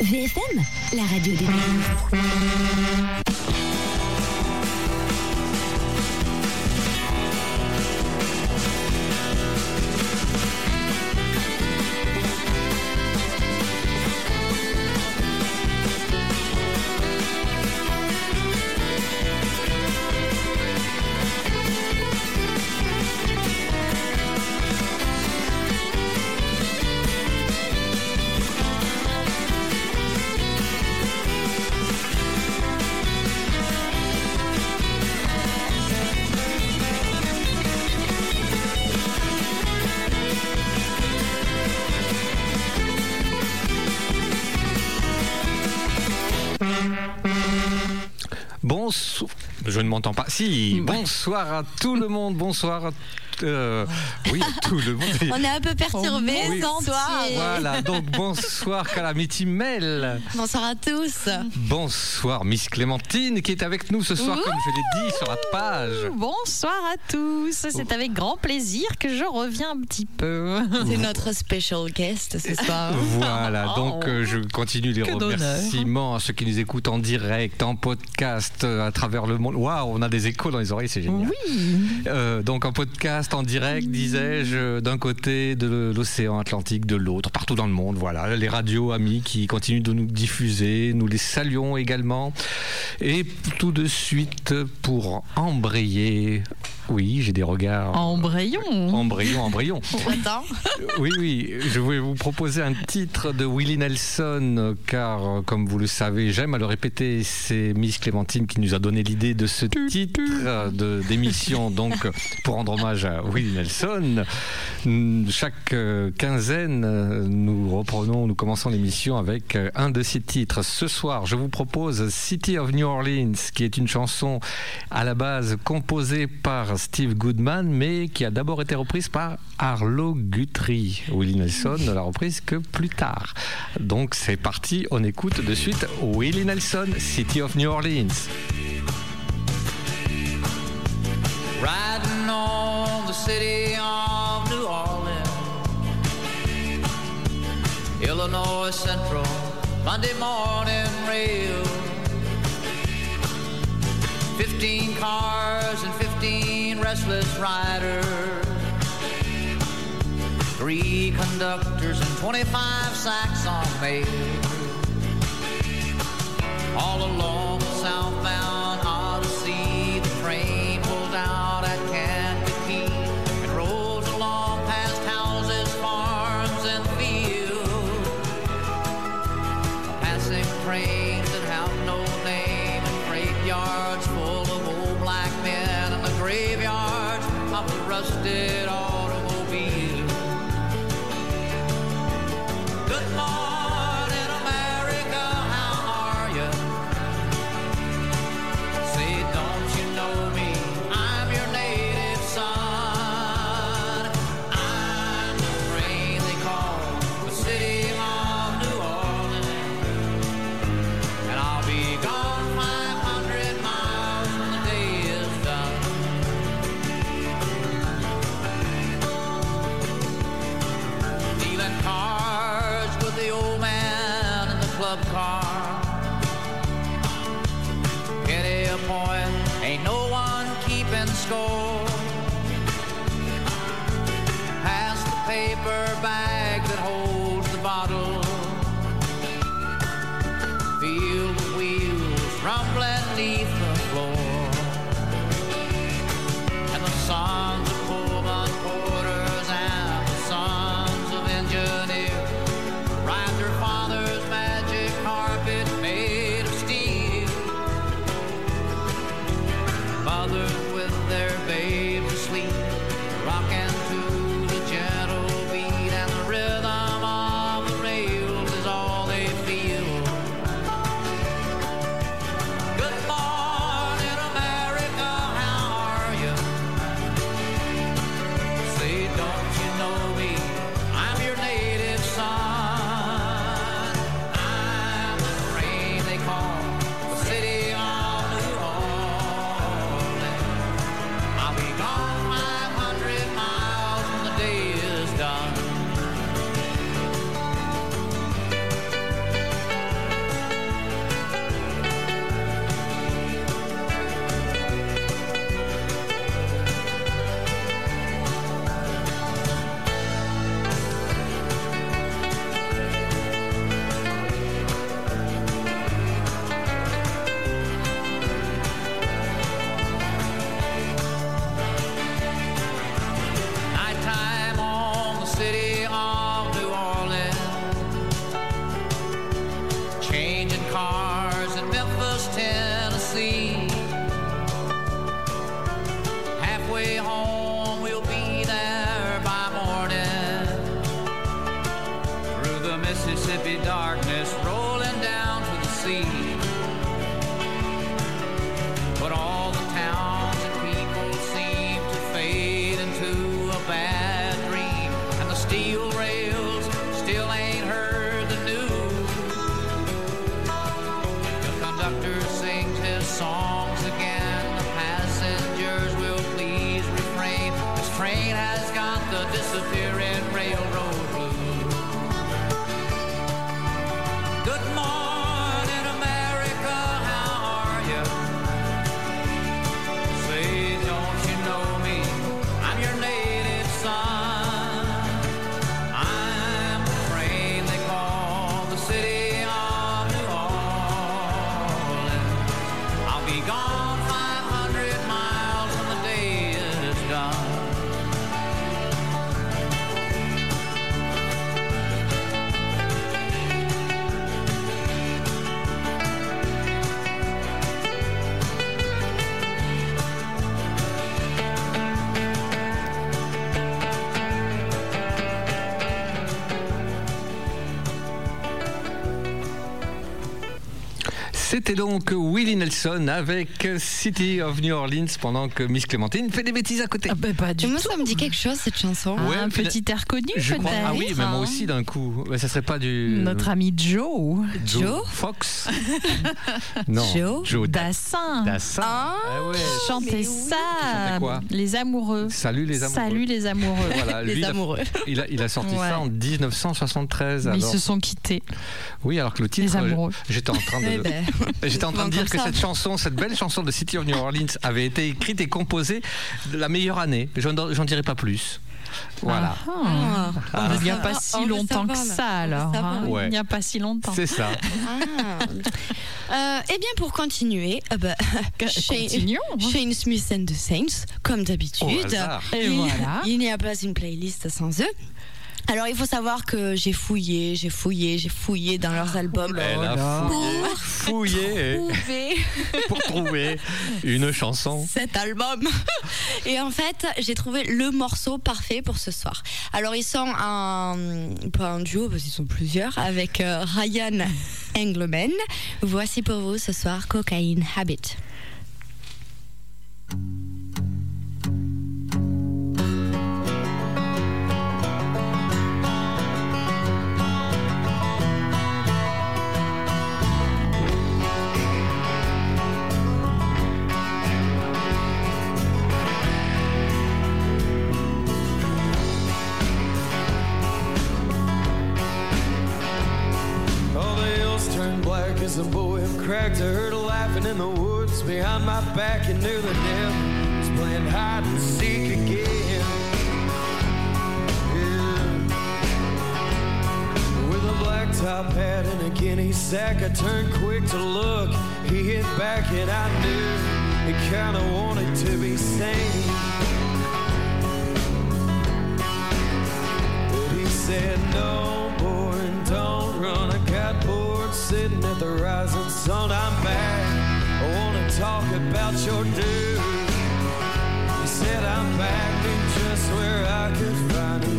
VFM, la radio des Pas. Si, bonsoir à tout le monde. Bonsoir à euh, oui, tout le monde. On est un peu perturbé. Oui. Bonsoir. Voilà, donc bonsoir Calamity Mel. Bonsoir à tous. Bonsoir Miss Clémentine qui est avec nous ce soir, comme je l'ai dit sur la page. Bonsoir à tous. C'est avec grand plaisir que je reviens un petit peu. C'est notre special guest ce soir. Voilà, donc Oh. euh, je continue les Que remerciements à ceux qui nous écoutent en direct, en podcast, euh, à travers le monde. Waouh, on a des échos dans les oreilles, c'est génial. Oui. Euh, donc en podcast, en direct, disais-je, d'un côté de l'océan Atlantique, de l'autre, partout dans le monde. Voilà, les radios amis qui continuent de nous diffuser, nous les saluons également. Et tout de suite pour embrayer. Oui, j'ai des regards. Embrayons. Embrayons, embrayons. Attends. Oui, oui, je voulais vous proposer un titre de Willie Nelson, car, comme vous le savez, j'aime à le répéter, c'est Miss Clémentine qui nous a donné l'idée de ce titre de- d'émission. Donc, pour rendre hommage à Willie Nelson, chaque quinzaine, nous reprenons, nous commençons l'émission avec un de ces titres. Ce soir, je vous propose City of New Orleans, qui est une chanson à la base composée par Steve Goodman, mais qui a d'abord été reprise par Arlo Guthrie. Willie Nelson ne l'a reprise que plus tard. Donc c'est parti, on écoute de suite Willie Nelson, City of New Orleans. Riding on the city of New Orleans, Illinois Central, Monday morning rail. Fifteen cars and fifteen restless riders, three conductors and twenty-five sacks on mail. All along southbound the Mississippi darkness rolling down to the sea. But all C'était donc Willie Nelson avec City of New Orleans pendant que Miss Clémentine fait des bêtises à côté. Ah bah, pas du Moi, tout. ça me dit quelque chose, cette chanson. Ouais, un petit air connu Je peut-être. crois. Ah oui, mais moi aussi d'un coup. Mais ça serait pas du. Notre ami Joe Joe Fox Non. Joe Joe Dassin Dassin. Ah, ouais. oui. ça. Chantait quoi les amoureux. Salut les amoureux. Salut les amoureux. Voilà, Les lui, il a- amoureux. Il a, il a sorti Ouais. ça en 1973. Mais ils se sont quittés. Oui, alors que le titre, Les amoureux. j'étais en train de, Eh ben, j'étais en train de dire que ça. cette chanson, cette belle chanson de City of New Orleans avait été écrite et composée de la meilleure année. J'en, dirai pas plus. Voilà. Ah. Ah. Il n'y a pas si longtemps que ça alors. hein. Il n'y a pas si longtemps. C'est ça. Ah. Euh, eh bien, pour continuer, euh, bah, Shane- Continuons. Shane Smith and the Saints, comme d'habitude. Il, voilà. il n'y a pas une playlist sans eux. Alors, il faut savoir que j'ai fouillé, j'ai fouillé, j'ai fouillé dans leurs albums. Elle a fouillé Trouvé pour trouver une chanson. cet album. Et en fait, j'ai trouvé le morceau parfait pour ce soir. Alors, ils sont un, pas un duo, parce qu'ils sont plusieurs, avec euh, Ryan Engelman. Voici pour vous ce soir Cocaine Habit. As the boy cracked. I heard her laughing in the woods behind my back and knew the devil was playing hide and seek again. Yeah. With a black top hat and a guinea sack, I turned quick to look. He hit back and I knew he kinda wanted to be sane. But he said, No, boy, don't run. Sitting at the rising sun. I'm back. I wanna talk about your dude. He said, I'm back to just where I could find you.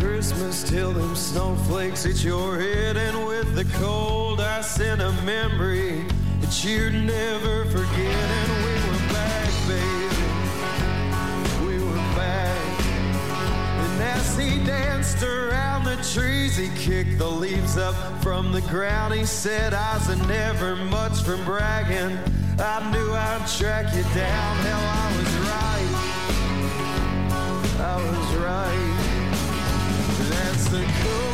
Christmas till them snowflakes hit your head, and with the cold, I sent a memory that you'd never forget. And we were back, baby. We were back. And as he danced around the trees, he kicked the leaves up from the ground. He said, I was never much from bragging. I knew I'd track you down. Hell, I was right. I was right. That's the cocaine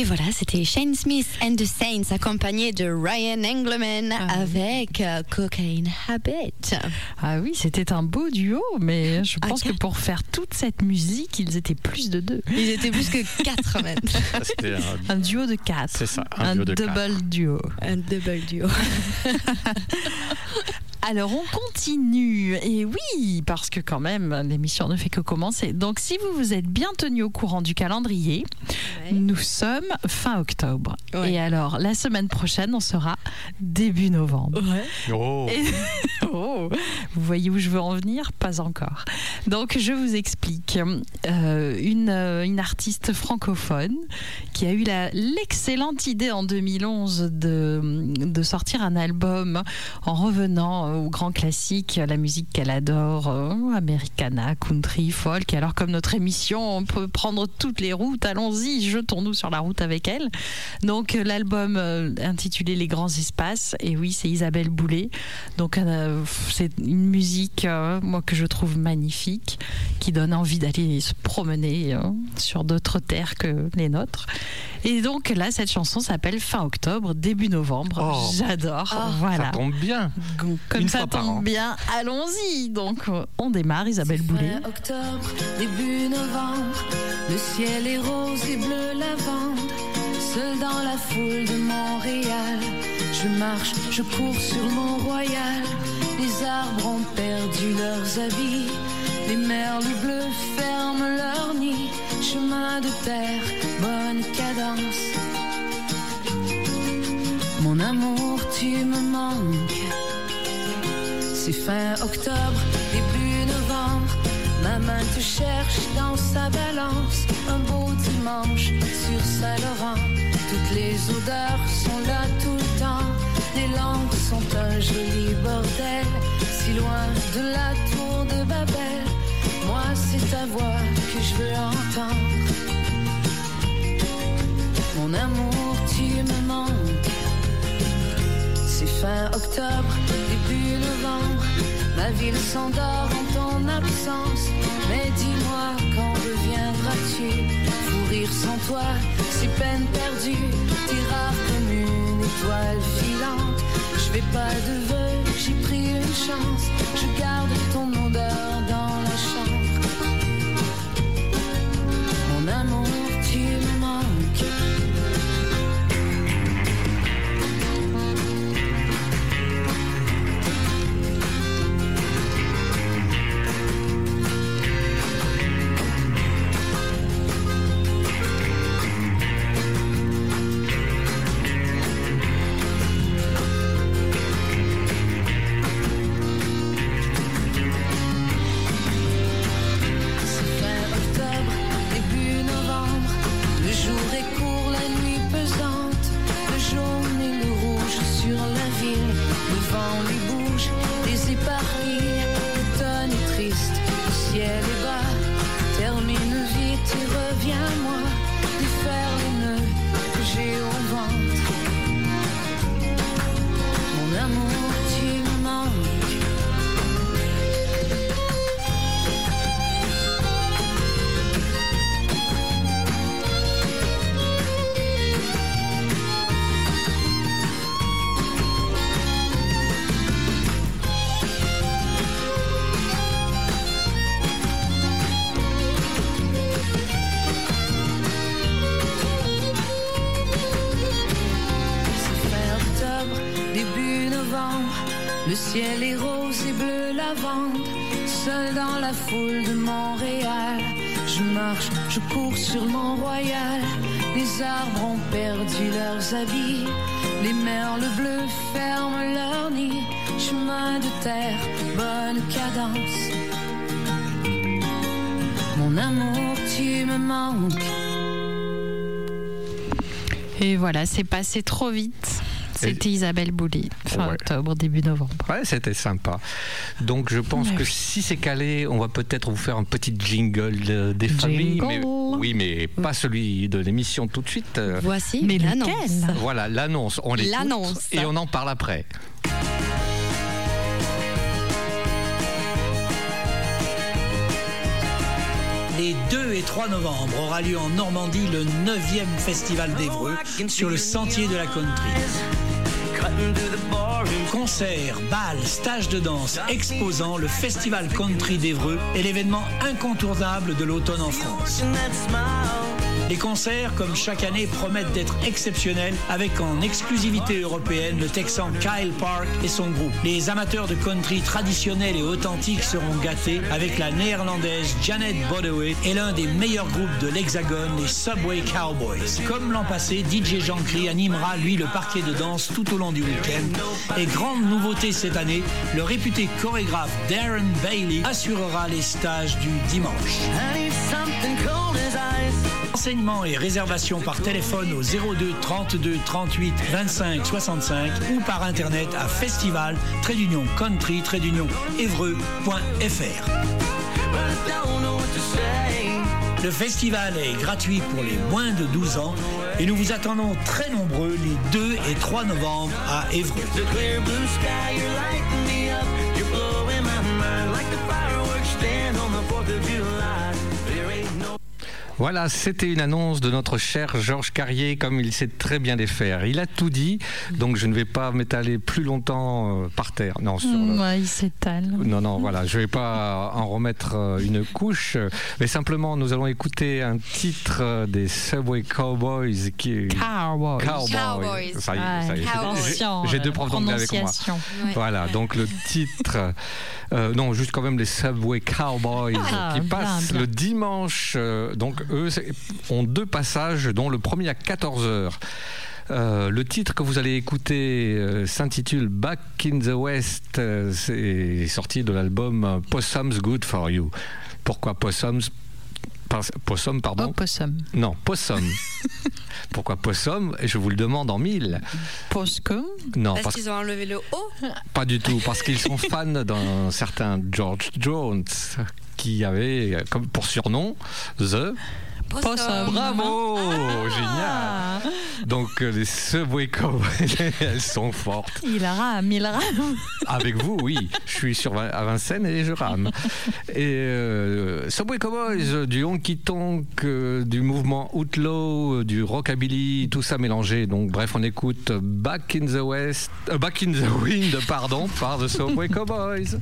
Et voilà, c'était Shane Smith and the Saints accompagné de Ryan Engelman Ah. avec euh, Cocaine Habit. Ah oui, c'était un beau duo, mais je Ah, pense que pour faire toute cette musique, ils étaient plus de deux. Ils étaient plus que quatre même. Un- Un duo de quatre. C'est ça, un duo de double duo. Un double duo. Alors on continue, et oui, parce que quand même l'émission ne fait que commencer. Donc si vous vous êtes bien tenu au courant du calendrier, nous sommes fin octobre. Ouais. Et alors la semaine prochaine, on sera début novembre. Oh. Et- Oh, vous voyez où je veux en venir? Pas encore. Donc je vous explique. Euh, une, euh, une artiste francophone qui a eu l'excellente idée en 2011 de, de sortir un album en revenant euh, au grand classique, la musique qu'elle adore, euh, Americana, country, folk. Alors comme notre émission, on peut prendre toutes les routes, allons-y, jetons-nous sur la route avec elle. Donc l'album intitulé Les grands espaces, et oui, c'est Isabelle Boulay. Donc euh, c'est une musique, euh, moi, que je trouve magnifique, qui donne envie d'aller se promener euh, sur d'autres terres que les nôtres. Et donc là, cette chanson s'appelle Fin octobre, début novembre. Oh. J'adore. Ah. voilà. Ça tombe bien. Comme Une ça an. tombe bien, allons-y. Donc on démarre, Isabelle Boulay. Fin octobre, début novembre, le ciel est rose et bleu lavande. Seul dans la foule de Montréal, je marche, je cours sur Mont-Royal. Les arbres ont perdu leurs habits, les merles bleus ferment leur nid. Chemin de terre, bonne cadence. Mon amour, tu me manques. C'est fin octobre, début novembre. Ma main te cherche dans sa balance. Un beau dimanche sur Saint-Laurent. Toutes les odeurs sont là tout. Les langues sont un joli bordel. Si loin de la tour de Babel. Moi, c'est ta voix que je veux entendre. Mon amour, tu me manques. C'est fin octobre, début novembre. Ma ville s'endort en ton absence. Mais dis-moi, quand reviendras-tu? Pour rire sans toi, c'est peine perdue. T'es rare une étoile filante. Je fais pas de vœux, j'ai pris une chance. Je garde ton odeur dans la chambre. Mon amour, de Montréal. Je marche, je cours sur Mont-Royal. Les arbres ont perdu leurs habits. Les merles bleus ferment leur nid. Chemin de terre, bonne cadence. Mon amour, tu me manques. Et voilà, c'est passé trop vite. C'était Isabelle Boulay, fin Ouais. octobre, début novembre. Ouais, c'était sympa. Donc je pense que oui. si c'est calé, on va peut-être vous faire un petit jingle des familles. Mais, Jingle. oui, mais pas celui de l'émission tout de suite. Euh, Voici Mais l'annonce. Voilà, l'annonce. On l'écoute L'annonce. et on en parle après. Les 2 et 3 novembre aura lieu en Normandie le 9e festival d'Evreux sur le sentier de la country. Concerts, balles, stages de danse, exposants, le festival country d'Evreux est l'événement incontournable de l'automne en France. Les concerts, comme chaque année, promettent d'être exceptionnels avec en exclusivité européenne le Texan Kyle Park et son groupe. Les amateurs de country traditionnels et authentiques seront gâtés avec la néerlandaise Janet Bodaway et l'un des meilleurs groupes de l'Hexagone, les Subway Cowboys. Comme l'an passé, DJ Jean-Cri animera, lui, le parquet de danse tout au long du week-end. Et grande nouveauté cette année, le réputé chorégraphe Darren Bailey assurera les stages du dimanche. Renseignements et réservations par téléphone au 02 32 38 25 65 ou par internet à festival country to say. Le festival est gratuit pour les moins de 12 ans et nous vous attendons très nombreux les 2 et 3 novembre à Évreux. Voilà, c'était une annonce de notre cher Georges Carrier, comme il sait très bien les faire. Il a tout dit, donc je ne vais pas m'étaler plus longtemps euh, par terre. Non, sur le- Ouais, il s'étale. Non, non, voilà, je vais pas en remettre euh, une couche, mais simplement nous allons écouter un titre euh, des Subway Cowboys qui est Cowboys. Cowboys. Ça y est, ça y est. Cowboys. J'ai- deux profs d'anglais avec moi. prononciation. Ouais. Voilà, donc le titre, euh, non, juste quand même les Subway Cowboys Ah, qui bien, passent bien. le dimanche. euh, donc eux ont deux passages, dont le premier à 14h. le titre que vous allez écouter euh, s'intitule Back in the West. euh, c'est sorti de l'album euh, Possum's Good for You. Pourquoi Possum's Possum, pardon Opossum. Non, Possum. Pourquoi Possum? Je vous le demande en mille. Poscum. Non, Parce parce qu'ils ont enlevé le O? pas du tout, parce qu'ils sont fans d'un certain George Jones qui avait comme pour surnom The. Possum. Bravo, Ah. génial. Donc euh, les Subway Cowboys, elles sont fortes. Il rame, il rame. Avec vous, oui. Je suis sur à Vincennes et je rame. Et euh, Subway Cowboys, du honky tonk, euh, du mouvement outlaw, euh, du rockabilly, tout ça mélangé. Donc bref, on écoute Back in the West, euh, Back in the Wind, pardon, par The Subway Cowboys.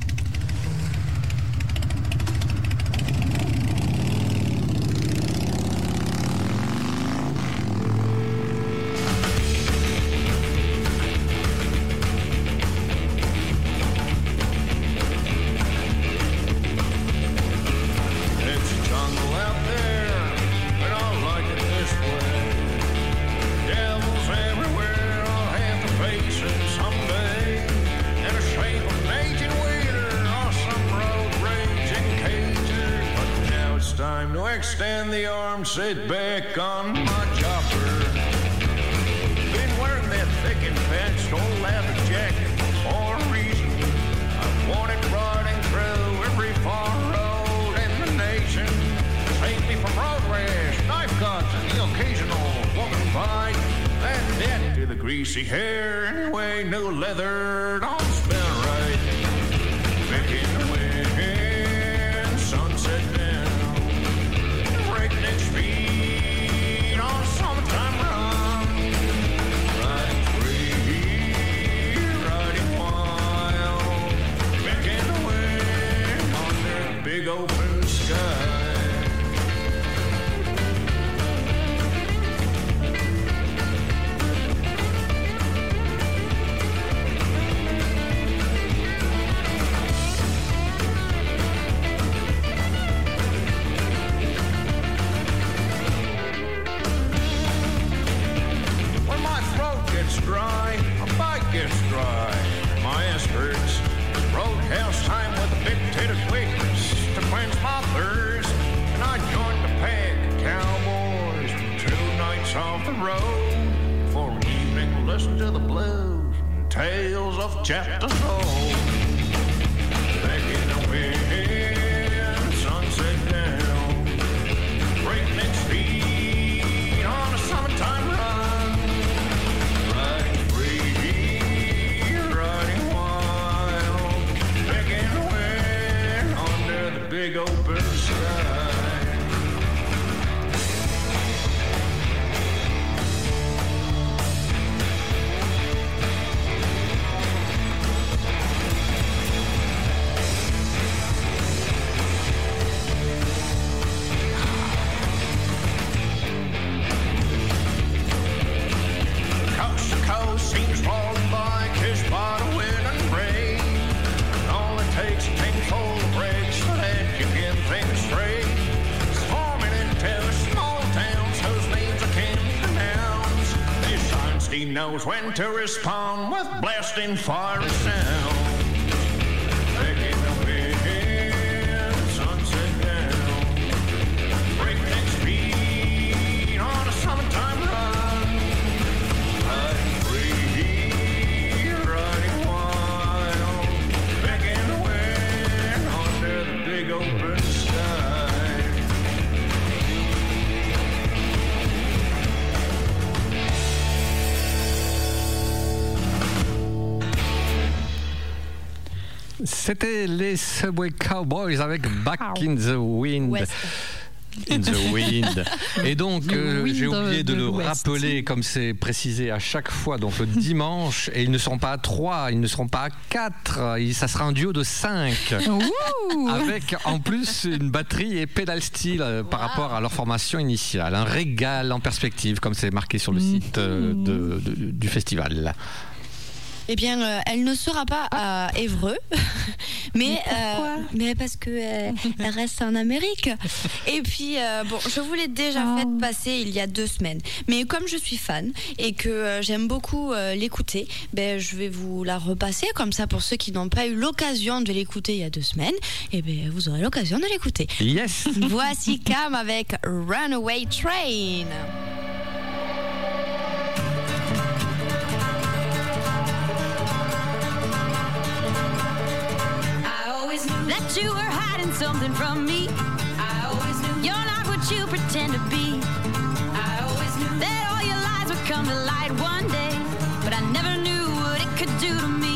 Knows when to respond with blasting fiery sound. C'était les Subway Cowboys avec Back in the Wind. West. In the Wind. Et donc, euh, j'ai oublié de le rappeler, comme c'est précisé à chaque fois, donc le dimanche, et ils ne seront pas à 3, ils ne seront pas à 4, ça sera un duo de 5. Ouh. Avec en plus une batterie et pédale style euh, par rapport à leur formation initiale. Un régal en perspective, comme c'est marqué sur le site euh, de- de- du festival. Eh bien, euh, elle ne sera pas à Évreux, mais, pourquoi euh, mais parce que euh, elle reste en Amérique. Et puis, euh, bon, je vous l'ai déjà Oh. fait passer il y a deux semaines, mais comme je suis fan et que euh, j'aime beaucoup euh, l'écouter, ben je vais vous la repasser comme ça pour ceux qui n'ont pas eu l'occasion de l'écouter il y a deux semaines. Et ben vous aurez l'occasion de l'écouter. Yes Voici Cam avec Runaway Train. You were hiding something from me. I always knew you're not what you pretend to be. I always knew that all your lies would come to light one day, but I never knew what it could do to me.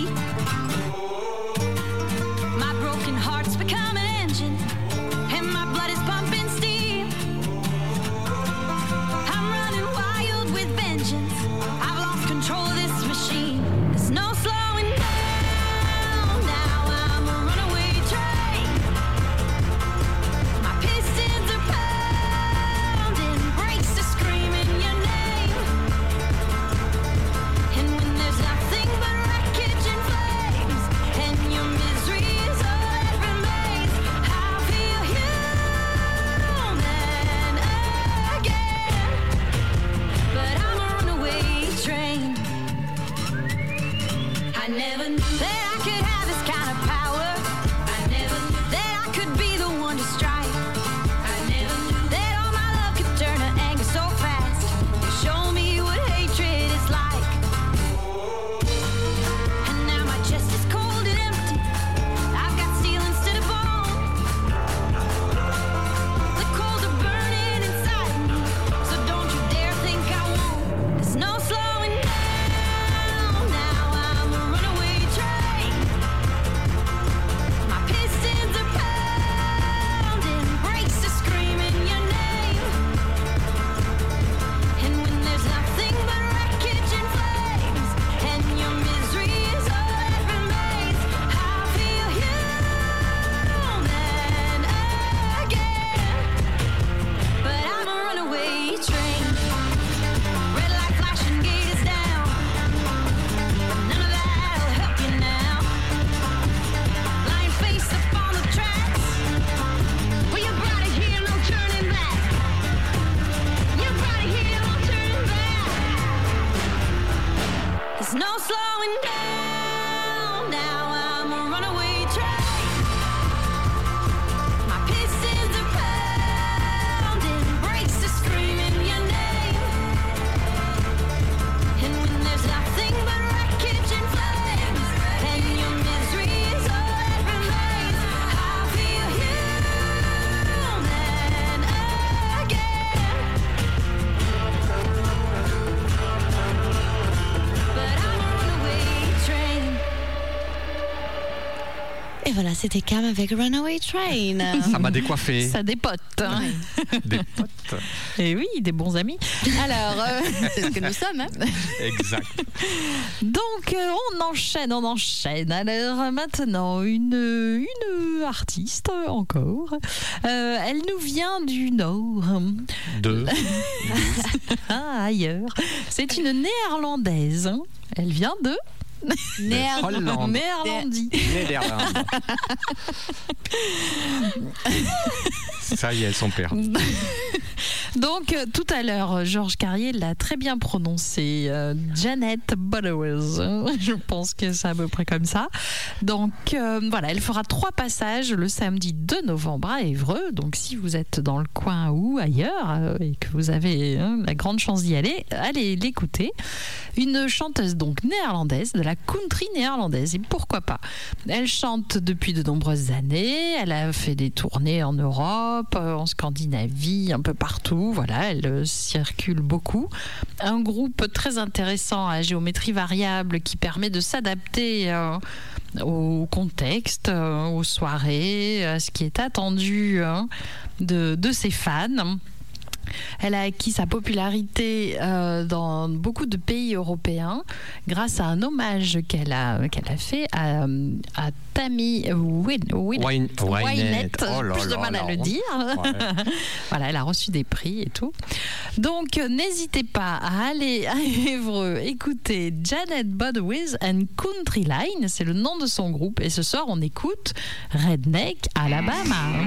Kind of power. C'était Cam avec Runaway Train. Ça m'a décoiffé. Ça dépote. hein. Des potes. Et oui, des bons amis. Alors, euh, C'est ce que nous sommes. Hein Exact. donc euh, on enchaîne, on enchaîne. Alors euh, maintenant, une, une artiste encore. Euh, elle nous vient du Nord, Deux. Ah, ailleurs. C'est une néerlandaise. Elle vient de Néer- Hollande. Néerlandie. Nederland. Ça y est, sont perdues. Donc, euh, tout à l'heure, Georges Carrier l'a très bien prononcé. euh, Janet Butterworth. Je pense que c'est à peu près comme ça. Donc, euh, voilà, elle fera trois passages le samedi 2 novembre à Évreux. Donc, si vous êtes dans le coin ou ailleurs euh, et que vous avez hein, la grande chance d'y aller, allez l'écouter. Une chanteuse donc néerlandaise, de la country néerlandaise. Et pourquoi pas? Elle chante depuis de nombreuses années. Elle a fait des tournées en Europe, euh, en Scandinavie, un peu partout. Voilà, elle euh, circule beaucoup. Un groupe très intéressant à géométrie variable qui permet de s'adapter euh, au contexte, aux soirées, à ce qui est attendu hein, de ses fans. Elle a acquis sa popularité euh, dans beaucoup de pays européens grâce à un hommage qu'elle a, qu'elle a fait à, à Tammy Wynette. Wynette. Oh plus de mal à le dire. Ouais. voilà, elle a reçu des prix et tout. Donc, euh, n'hésitez pas à aller à Évreux écouter Janet Budwis and Country Line, c'est le nom de son groupe. Et ce soir, on écoute Redneck Alabama.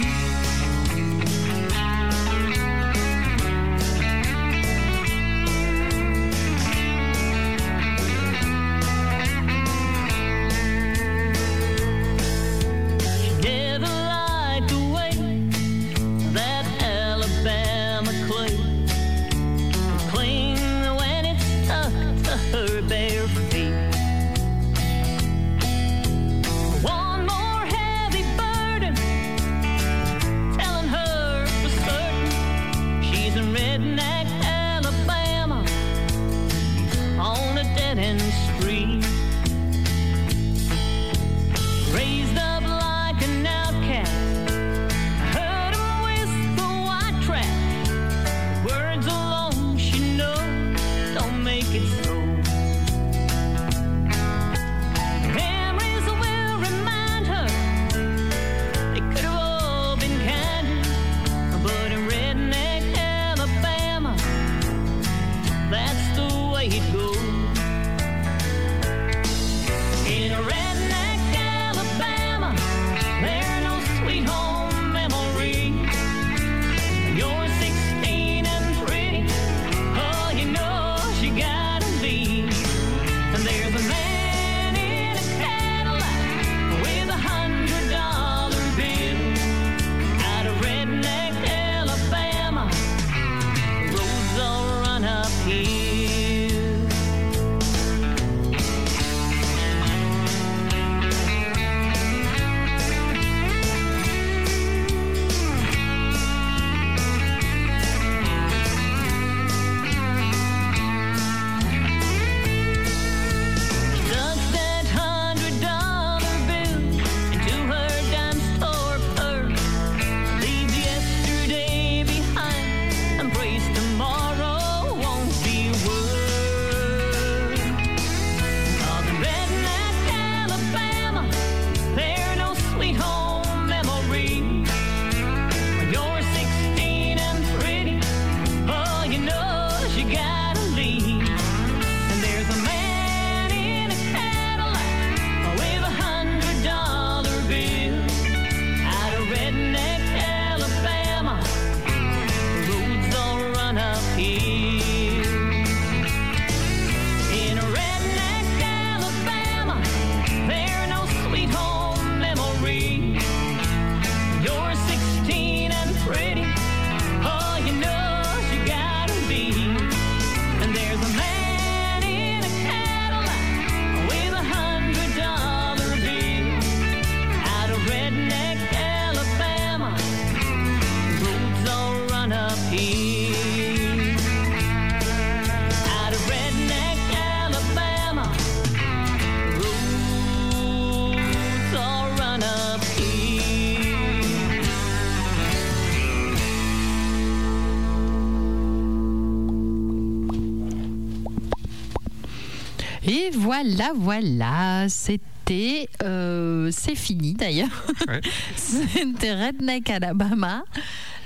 Voilà, voilà, c'était, euh, c'est fini d'ailleurs. Ouais. C'était Redneck Alabama.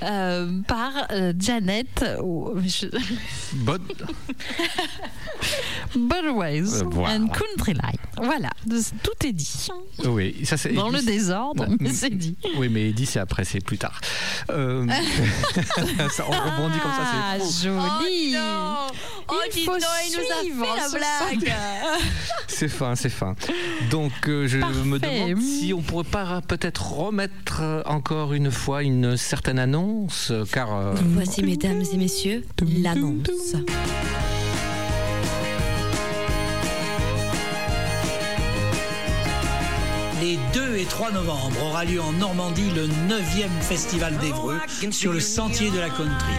euh, par euh, Janet oh, je- Budways Euh, voilà. and Country Line. Voilà, tout est dit. oui, ça c'est. Dans le désordre, mais c'est dit. Oui, mais Eddie, c'est après, c'est plus tard. Euh, ça, on rebondit comme ça, Ah, c'est faux. joli. Oh, Il dis faut il nous a fait la blague. C'est fin, c'est fin. Donc, euh, je me demande si on pourrait pas peut-être remettre encore une fois une certaine annonce, car. euh, Voici, mesdames et messieurs, l'annonce. Les 2 et 3 novembre aura lieu en Normandie le 9e Festival d'Evreux sur le sentier de la country.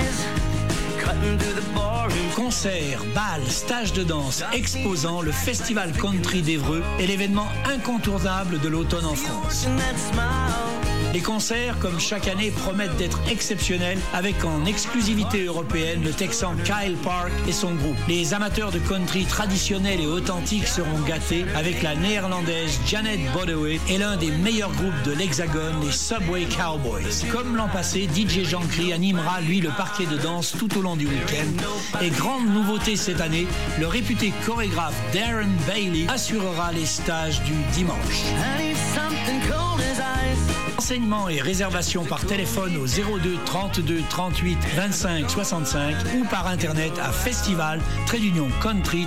Concerts, balles, stages de danse, exposants, le Festival Country d'Evreux est l'événement incontournable de l'automne en France. Les concerts, comme chaque année, promettent d'être exceptionnels avec en exclusivité européenne le Texan Kyle Park et son groupe. Les amateurs de country traditionnels et authentiques seront gâtés avec la néerlandaise Janet Bodeway et l'un des meilleurs groupes de l'Hexagone, les Subway Cowboys. Comme l'an passé, DJ Jean-Cri animera lui le parquet de danse tout au long du week-end. Et grande nouveauté cette année, le réputé chorégraphe Darren Bailey assurera les stages du dimanche. Renseignements et réservations par téléphone au 02 32 38 25 65 ou par internet à festival d'union country.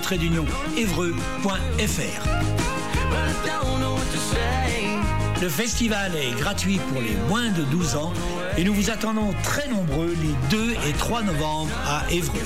Le festival est gratuit pour les moins de 12 ans et nous vous attendons très nombreux les 2 et 3 novembre à Évreux.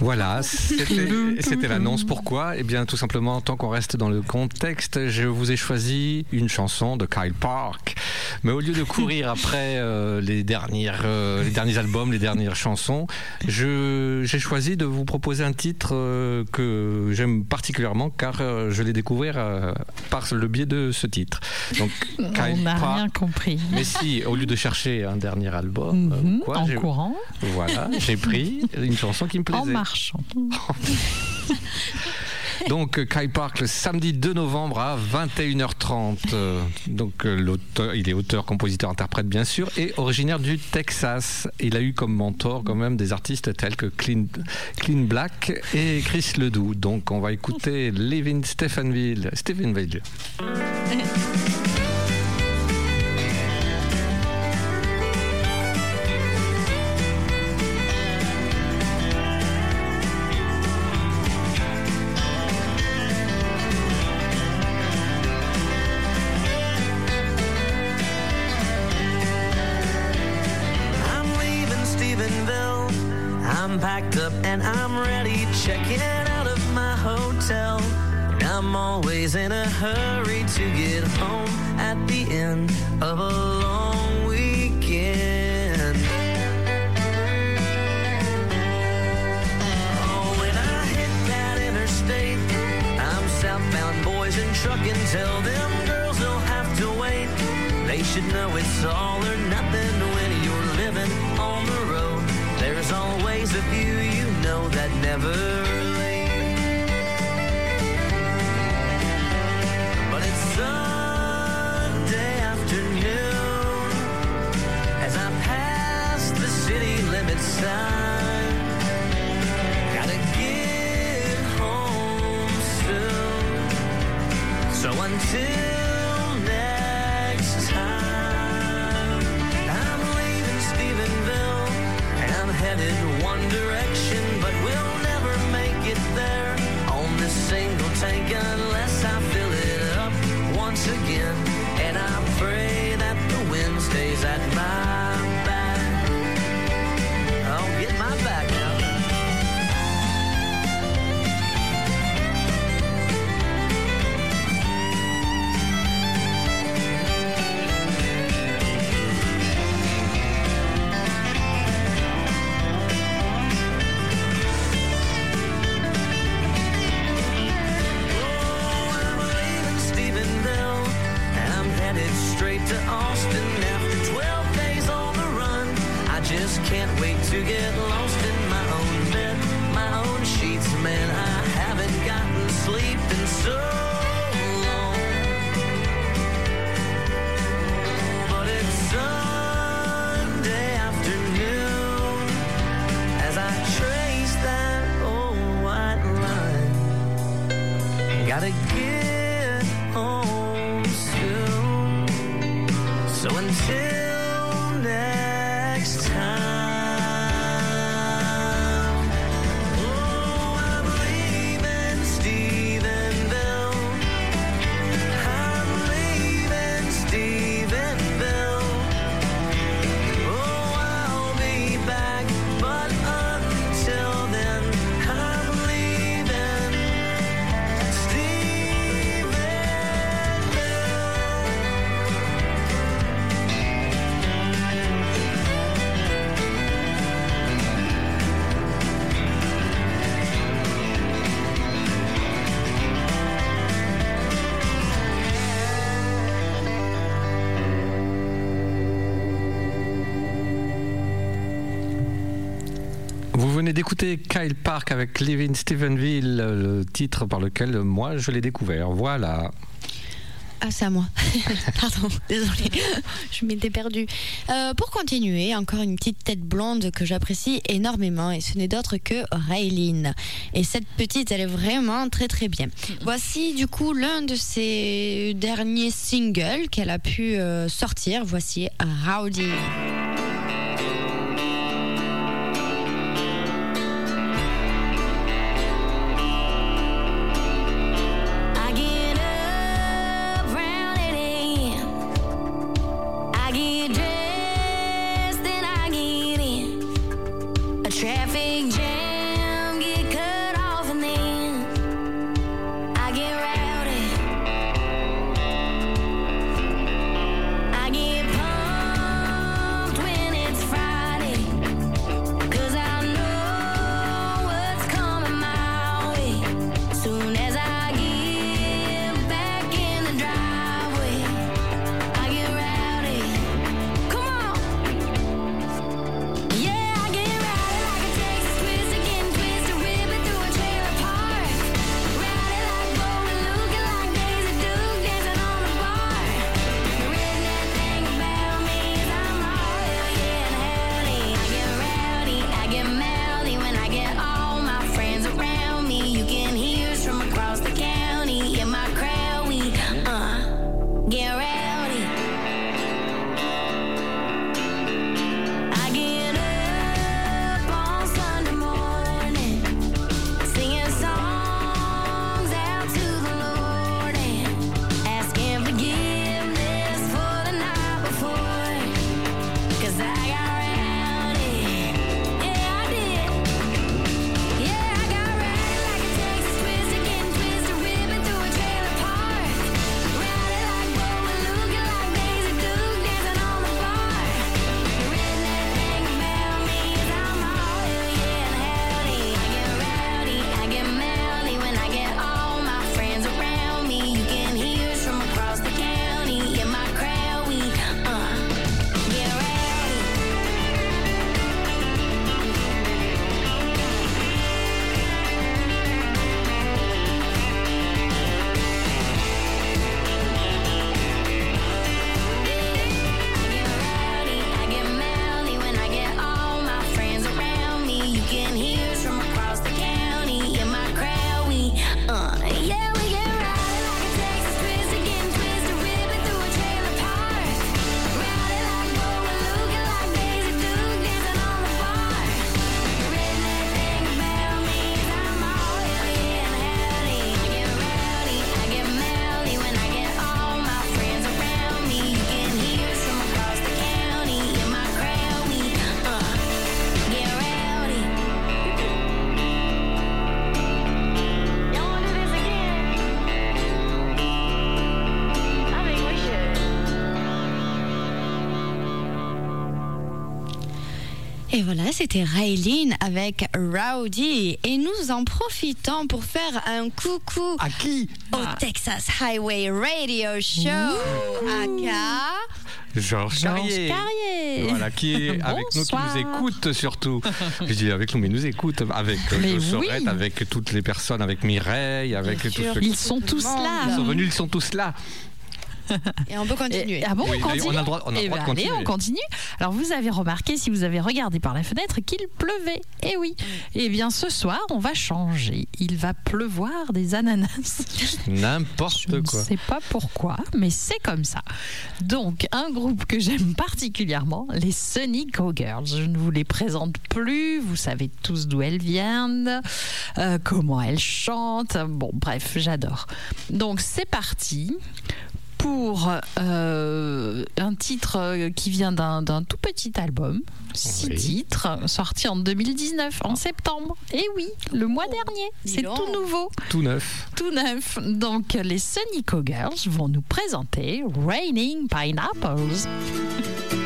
Voilà, c'était l'annonce. Pourquoi? Eh bien, tout simplement, tant qu'on reste dans le contexte, je vous ai choisi une chanson de Kyle Park. Mais au lieu de courir après euh, les, dernières, euh, les derniers albums, les dernières chansons, je- j'ai choisi de vous proposer un titre euh, que j'aime particulièrement car je l'ai découvert par le biais de ce titre. Donc, On Kyle n'a Park. rien compris. Mais si, au lieu de chercher un dernier album, Mhm, quoi, en courant, voilà, j'ai pris une chanson qui me plaisait. en marchant. Donc euh, Kai Park le samedi 2 novembre à 21h30. Euh, Donc euh, l'auteur, il est auteur, compositeur, interprète bien sûr et originaire du Texas. Il a eu comme mentor quand même des artistes tels que Clean, Clean Black et Chris Ledoux. Donc on va écouter Living Stephenville. Stephenville. venez d'écouter Kyle Park avec Living Stephenville, le titre par lequel euh, moi je l'ai découvert. Voilà. Ah, c'est à moi. Pardon, désolée, je m'étais perdue. Euh, pour continuer, encore une petite tête blonde que j'apprécie énormément, et ce n'est d'autre que Raylene. Et cette petite, elle est vraiment très très bien. Voici du coup l'un de ses derniers singles qu'elle a pu euh, sortir. Voici Rowdy. Et voilà, c'était Raylene avec Rowdy. Et nous en profitons pour faire un coucou. À qui Au. Ah. Texas Highway Radio Show. Aka. Georges Carrier. Carrier. Voilà, qui est avec nous, qui nous écoute surtout. Je dis avec nous, mais nous écoute avec euh, Sorette, avec toutes les personnes, avec Mireille, avec tous ceux Ils sont tous là. Ils sont venus, ils sont tous là. Et on peut continuer. Et- ah bon, Oui, on continue on a le droit- on a le Eh droit de ben, allez, continuer. on continue. Alors, vous avez remarqué, si vous avez regardé par la fenêtre, qu'il pleuvait. Eh oui. Eh bien, ce soir, on va changer. Il va pleuvoir des ananas. N'importe Je ne quoi. sais pas pourquoi, mais c'est comme ça. Donc, un groupe que j'aime particulièrement, les Sunny Go Girls. Je ne vous les présente plus. Vous savez tous d'où elles viennent, euh, comment elles chantent. Bon, bref, j'adore. Donc, c'est parti pour euh, un titre euh, qui vient d'un tout petit album, six Oui. titres, sorti en 2019, en septembre. Et oui, le mois dernier. C'est tout nouveau Tout neuf. tout neuf. Donc, les Sunny Girls vont nous présenter Raining Pineapples.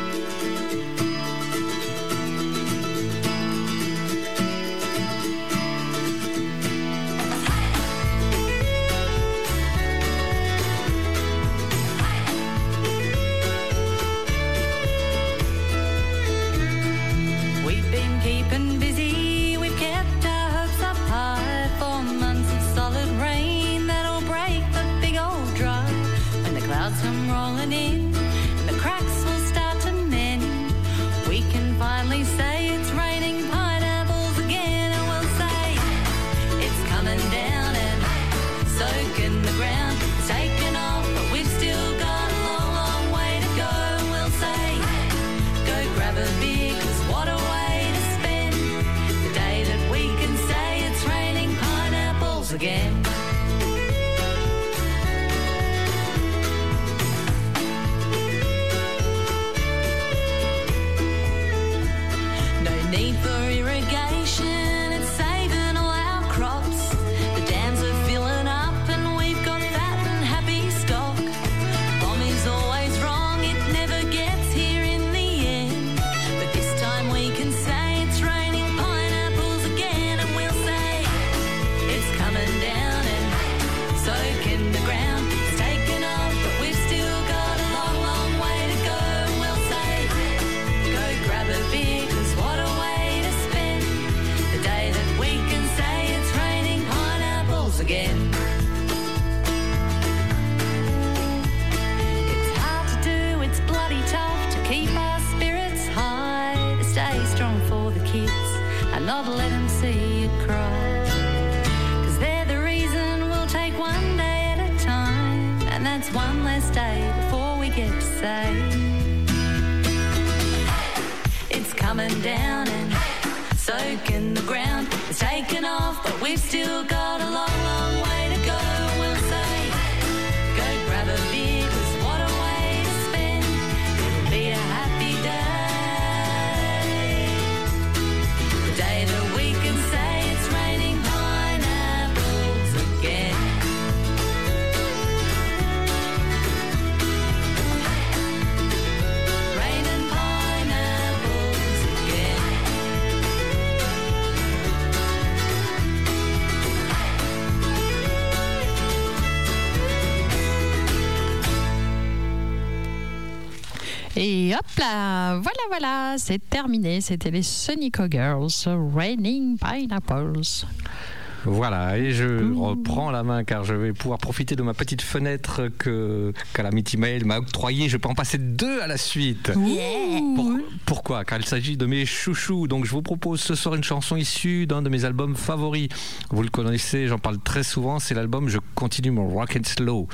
we've still got a long, long Et hop là, voilà, voilà, c'est terminé. C'était les Sonico Girls, Raining Pineapples. Voilà, et je reprends la main car je vais pouvoir profiter de ma petite fenêtre que Calamity Mail m'a octroyée. Je peux en passer deux à la suite. Pour- pourquoi? Car il s'agit de mes chouchous. Donc je vous propose ce soir une chanson issue d'un de mes albums favoris. Vous le connaissez, j'en parle très souvent. C'est l'album Je continue mon rock and slow.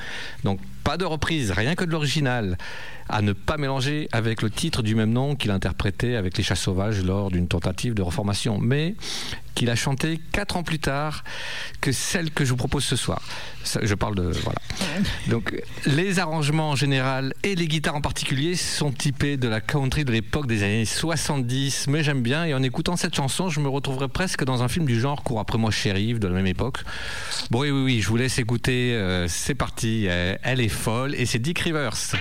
Donc pas de reprise, rien que de l'original. À ne pas mélanger avec le titre du même nom qu'il interprétait avec les chats sauvages lors d'une tentative de reformation. Mais qu'il a chanté quatre ans plus tard que celle que je vous propose ce soir. Je parle de voilà. Donc les arrangements en général et les guitares en particulier sont typés de la country de l'époque des années 70, mais j'aime bien et en écoutant cette chanson, je me retrouverais presque dans un film du genre Cours après moi shérif de la même époque. Bon oui oui oui, je vous laisse écouter, euh, c'est parti, Euh, elle est et c'est Dick Rivers.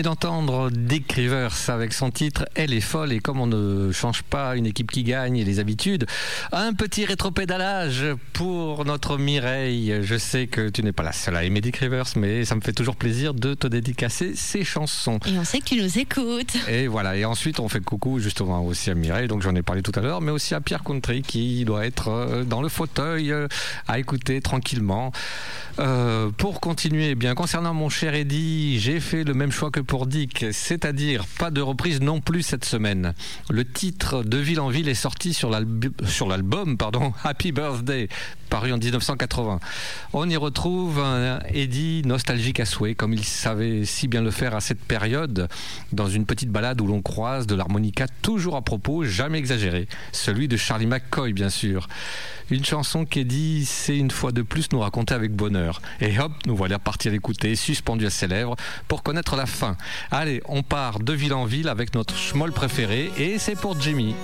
Venez d'entendre Dick Rivers avec son titre Elle est folle et comme on ne change pas une équipe qui gagne et les habitudes, un petit rétropédalage pour notre Mireille. Je sais que tu n'es pas la seule à aimer Dick Rivers, mais ça me fait toujours plaisir de te dédicacer ces chansons. Et on sait que tu nous écoutes. Et voilà, et ensuite on fait coucou justement aussi à Mireille, donc j'en ai parlé tout à l'heure, mais aussi à Pierre Country qui doit être euh, dans le fauteuil euh, à écouter tranquillement. Euh, pour continuer, eh bien concernant mon cher Eddie, j'ai fait le même choix que pour Dick, c'est-à-dire pas de reprise non plus cette semaine. Le titre de Ville en Ville est sorti sur l'albu- sur l'album pardon, Happy Birthday, paru en 1980. On y retrouve un Eddie nostalgique à souhait, comme il savait si bien le faire à cette période, dans une petite balade où l'on croise de l'harmonica toujours à propos, jamais exagéré, celui de Charlie McCoy bien sûr. Une chanson qu'Eddie sait une fois de plus nous raconter avec bonheur. Et hop, nous voilà partis à l'écouter, suspendus à ses lèvres, pour connaître la fin. Allez, on part de ville en ville avec notre schmoll préféré, et c'est pour Jimmy.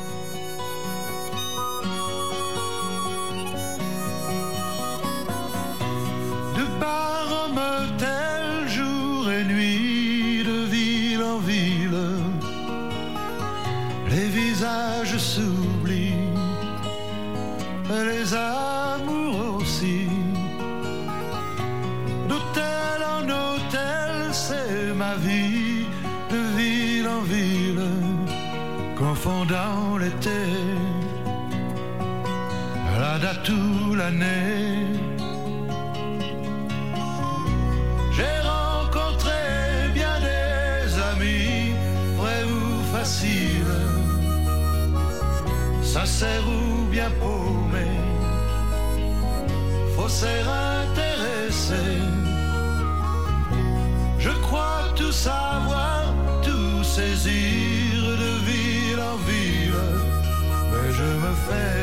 J'ai rencontré bien des amis, vrais ou faciles, sincères ou bien paumés, faussaires intéressés. Je crois tout savoir, tout saisir de ville en ville, mais je me fais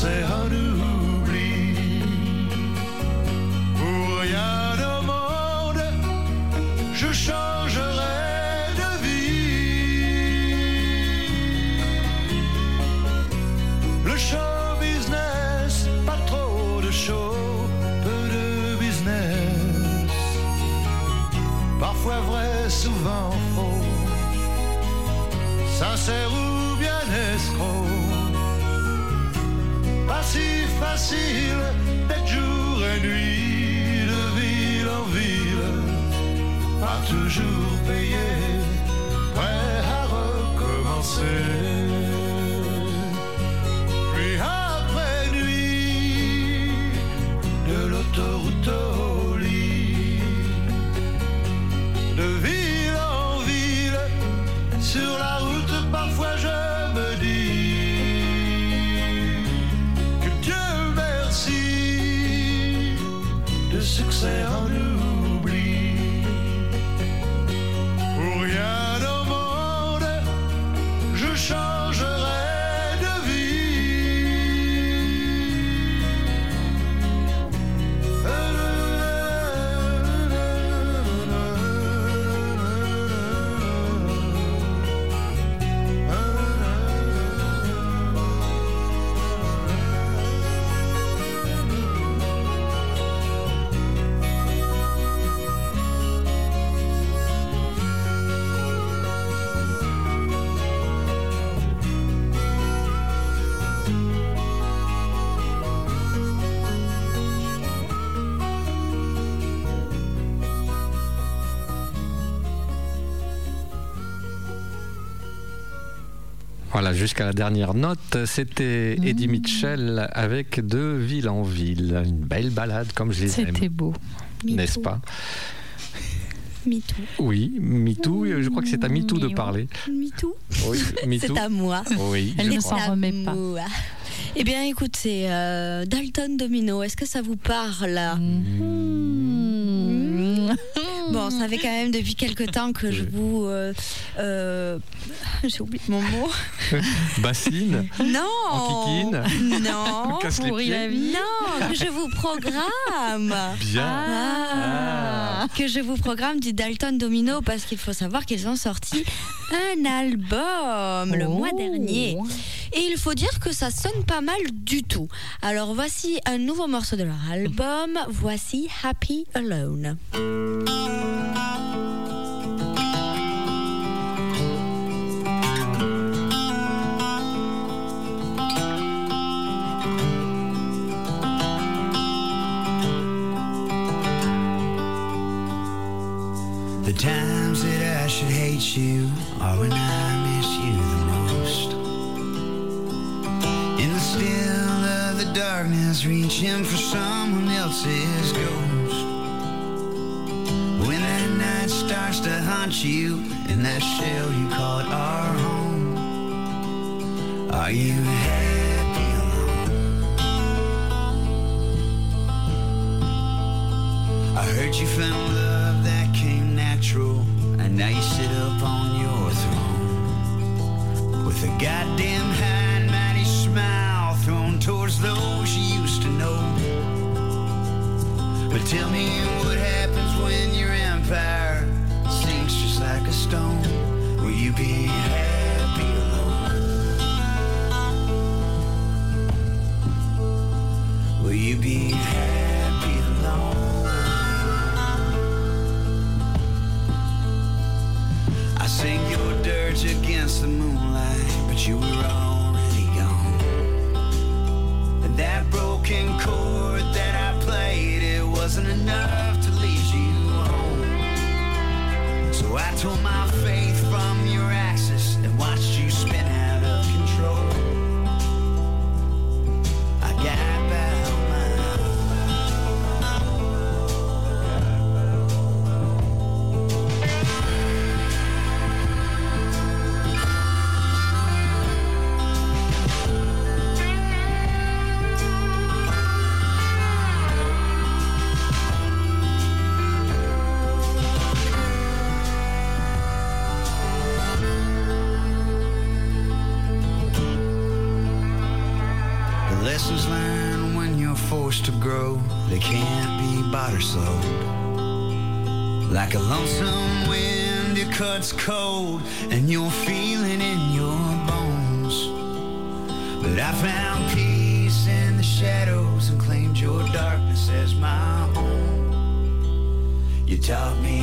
succès en oubli. Pour rien au monde, je changerai de vie. Le show business, pas trop de show, peu de business. Parfois vrai, souvent facile d'être jour et nuit, de ville en ville. Pas toujours payé, prêt à recommencer. De Voilà, jusqu'à la dernière note, c'était Mmh. Eddie Mitchell avec De ville en ville. Une belle balade comme je les aime. C'était beau. N'est-ce pas? MeToo. Oui, MeToo, je crois que c'est à MeToo de parler. MeToo Oui, MeToo. C'est à moi. Oui, Elle je ne s'en remet pas. Moi. Eh bien, écoute, c'est euh, Dalton Domino. Est-ce que ça vous parle? Mmh. Bon, ça fait quand même depuis quelque temps que je vous. euh, euh, J'ai oublié mon mot. Bassine Non En Non Casse les pourri pieds la vie. Non, que je vous programme Bien. Ah, Que je vous programme du Dalton Domino parce qu'il faut savoir qu'ils ont sorti un album le Oh. mois dernier. Et il faut dire que ça sonne pas mal du tout. Alors voici un nouveau morceau de leur album. Voici Happy Alone. Darkness, reaching for someone else's ghost. When that night starts to haunt you in that shell you call it our home, are you happy alone? I heard you found love that came natural, and now you sit up on your throne with a goddamn high and mighty smile towards those you used to know. But tell me what happens when your empire sinks just like a stone. Will you be happy alone? Will you be happy alone? I sing your dirge against the moonlight, but you were already Like a lonesome wind, it cuts cold, and you're feeling in your bones. But I found peace in the shadows and claimed your darkness as my own. You taught me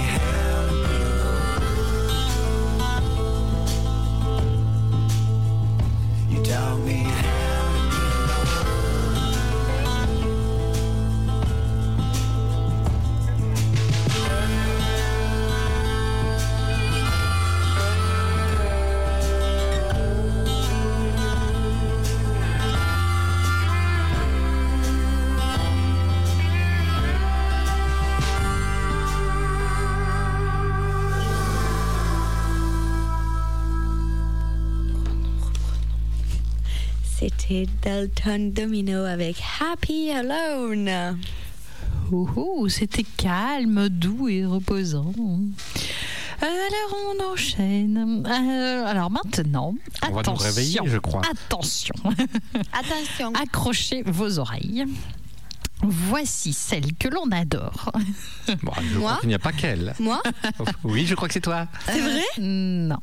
C'était Dalton Domino avec Happy Alone. Ouh, ouh, C'était calme, doux et reposant. Euh, alors on enchaîne. Euh, alors maintenant, On va nous attention, réveiller, je crois. Attention, Attention. accrochez vos oreilles. Voici celle que l'on adore. Bon, je Moi crois qu'il n'y a pas qu'elle. Moi Oui, je crois que c'est toi. C'est vrai Non.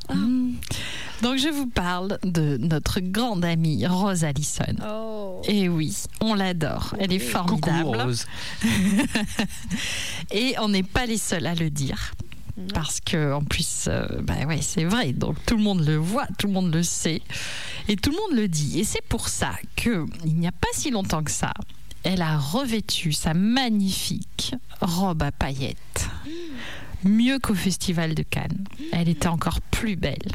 Donc je vous parle de notre grande amie Rose Allison. Oh. Et oui, on l'adore. Elle est Coucou formidable. Rose. Et on n'est pas les seuls à le dire. Parce que en plus, euh, bah ouais, c'est vrai. Donc tout le monde le voit, tout le monde le sait, et tout le monde le dit. Et c'est pour ça que il n'y a pas si longtemps que ça, elle a revêtu sa magnifique robe à paillettes, mieux qu'au Festival de Cannes. Elle était encore plus belle.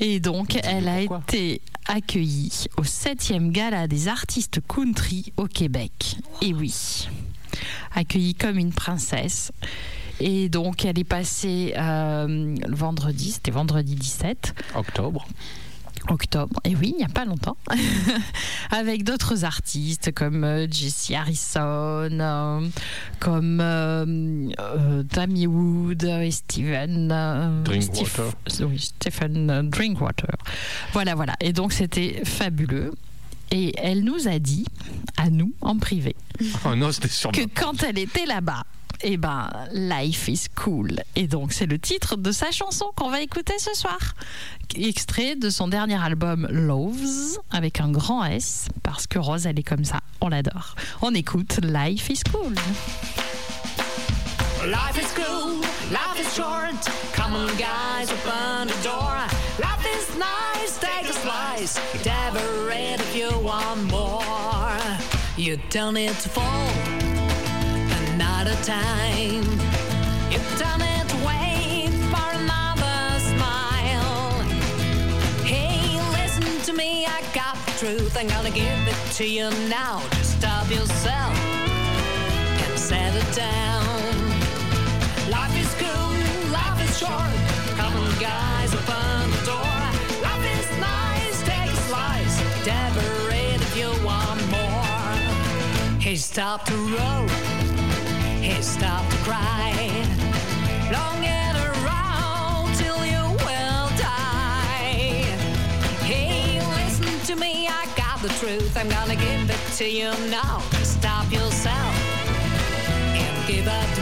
Et donc, elle a pourquoi été accueillie au 7e gala des artistes country au Québec. Et oui, accueillie comme une princesse. Et donc, elle est passée euh, le vendredi, c'était vendredi 17 Octobre. Octobre, et oui, il n'y a pas longtemps, avec d'autres artistes comme euh, Jesse Harrison, euh, comme euh, euh, Tammy Wood et Steven euh, Drinkwater. Steve- oui, Stephen Drinkwater. Voilà, voilà. Et donc c'était fabuleux. Et elle nous a dit, à nous, en privé, Oh non, sur que quand elle était là-bas, eh ben, life is cool. Et donc, c'est le titre de sa chanson qu'on va écouter ce soir. Extrait de son dernier album Loves, avec un grand S, parce que Rose, elle est comme ça. On l'adore. On écoute Life is cool. Life is cool, life is short. Come on, guys, open the door. Life is nice, take a slice. It if you want more. You don't need to fall another time. You don't need to wait for another smile. Hey, listen to me, I got the truth. I'm gonna give it to you now. Just stop yourself and settle down. Life is cool, life is short. Come on, guys, open the door. Life is nice, take a slice. It if you want more. He stopped to roll, cry. Long around till you will die. Hey, listen to me, I got the truth. I'm gonna give it to you now. Stop yourself and give up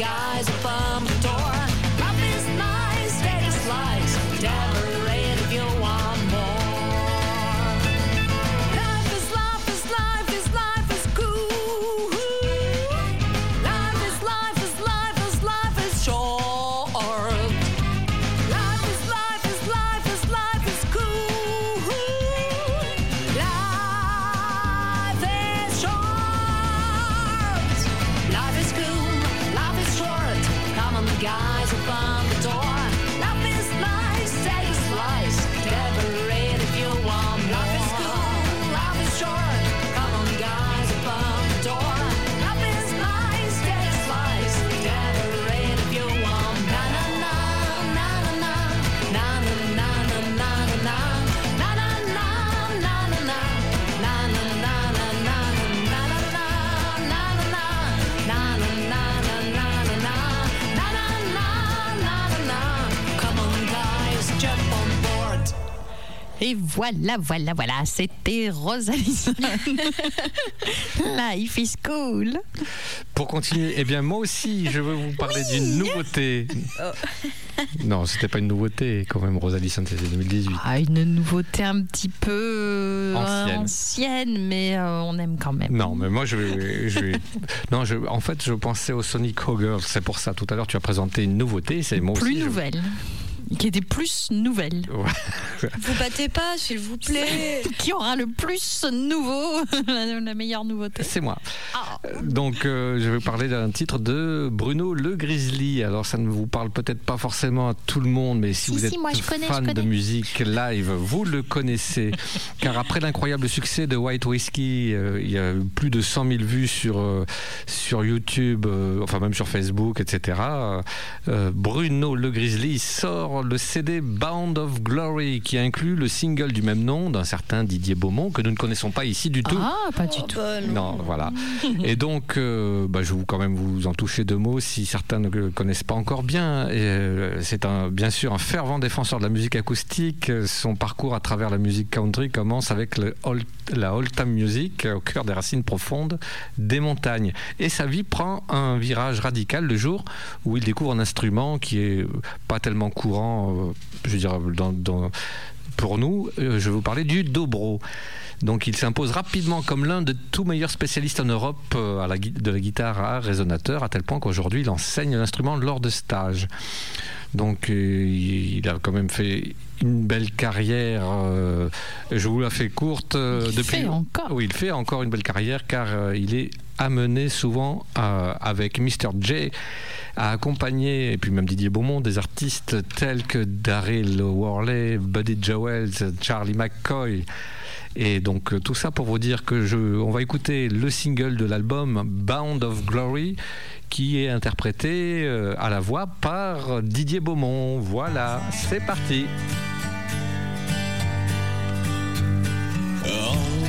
guys, Et voilà, voilà, voilà, c'était Rosalison. Life is cool. Pour continuer, eh bien moi aussi, je veux vous parler d'une nouveauté. Non, c'était pas une nouveauté quand même, Rosalie c'était 2018. Ah, une nouveauté un petit peu euh, Ancienne. ancienne, mais euh, on aime quand même. Non, mais moi je vais. je vais- Non, je, en fait, je pensais au Sonic Girls. C'est pour ça. Tout à l'heure, tu as présenté une nouveauté. C'est moi plus aussi. je- nouvelle. Qui était plus nouvelle. Vous battez pas, s'il vous plaît. Qui aura le plus nouveau la, meilleure nouveauté C'est moi. Ah. Donc, euh, je vais parler d'un titre de Bruno Le Grizzly. Alors, ça ne vous parle peut-être pas forcément à tout le monde, mais si, Si, vous si, êtes moi, je connais, fan je de musique live, vous le connaissez. Car après l'incroyable succès de White Whiskey, euh, il y a eu plus de 100 000 vues sur, euh, sur YouTube, euh, enfin même sur Facebook, etc. Euh, Bruno Le Grizzly sort le CD Bound of Glory, qui inclut le single du même nom d'un certain Didier Beaumont, que nous ne connaissons pas ici du tout. Ah, pas du tout. Non, voilà. Et donc, euh, bah, je vais vous quand même vous en toucher deux mots si certains ne le connaissent pas encore bien. Euh, C'est un, bien sûr un fervent défenseur de la musique acoustique. Son parcours à travers la musique country commence avec le old- la old time music au cœur des racines profondes des montagnes. Et sa vie prend un virage radical le jour où il découvre un instrument qui est pas tellement courant, euh, je veux dire, dans- dans, pour nous, euh, je vais vous parler du dobro. Donc il s'impose rapidement comme l'un des tout meilleurs spécialistes en Europe euh, à la gui- de la guitare à résonateur, à tel point qu'aujourd'hui il enseigne l'instrument lors de stages. Donc il a quand même fait une belle carrière. je vous la fais courte. Il depuis... fait encore. Oui, il fait encore une belle carrière car il est amené souvent à- avec Mr. J à accompagner, et puis même Didier Beaumont, des artistes tels que Daryl Worley, Buddy Jowell, Charlie McCoy. Et donc euh, tout ça pour vous dire que je, on va écouter le single de l'album Bound of Glory qui est interprété euh, à la voix par Didier Beaumont. Voilà, c'est parti. On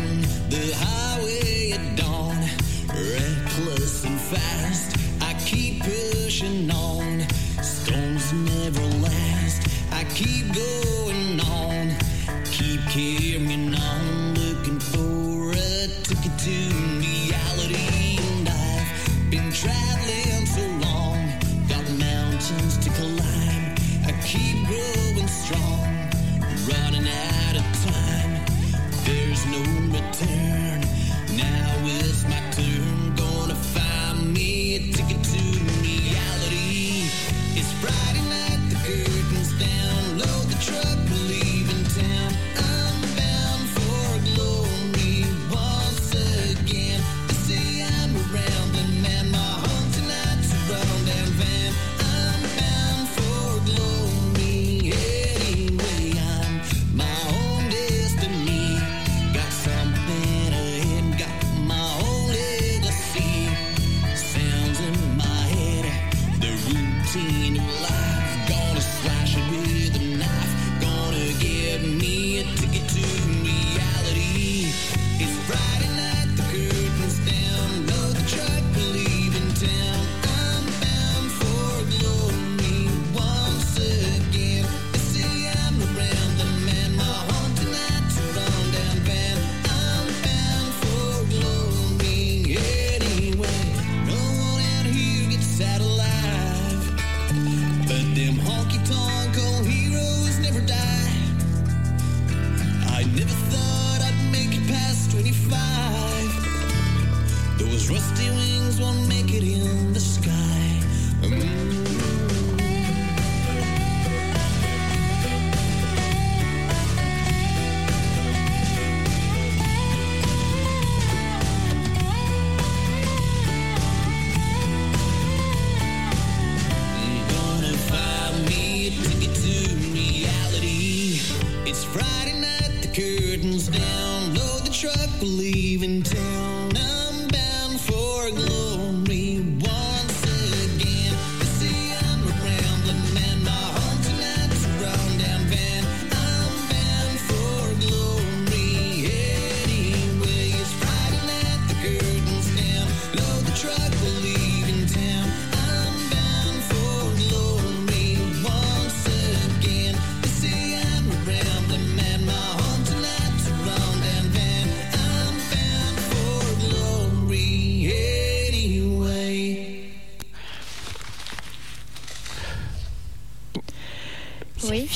Oui.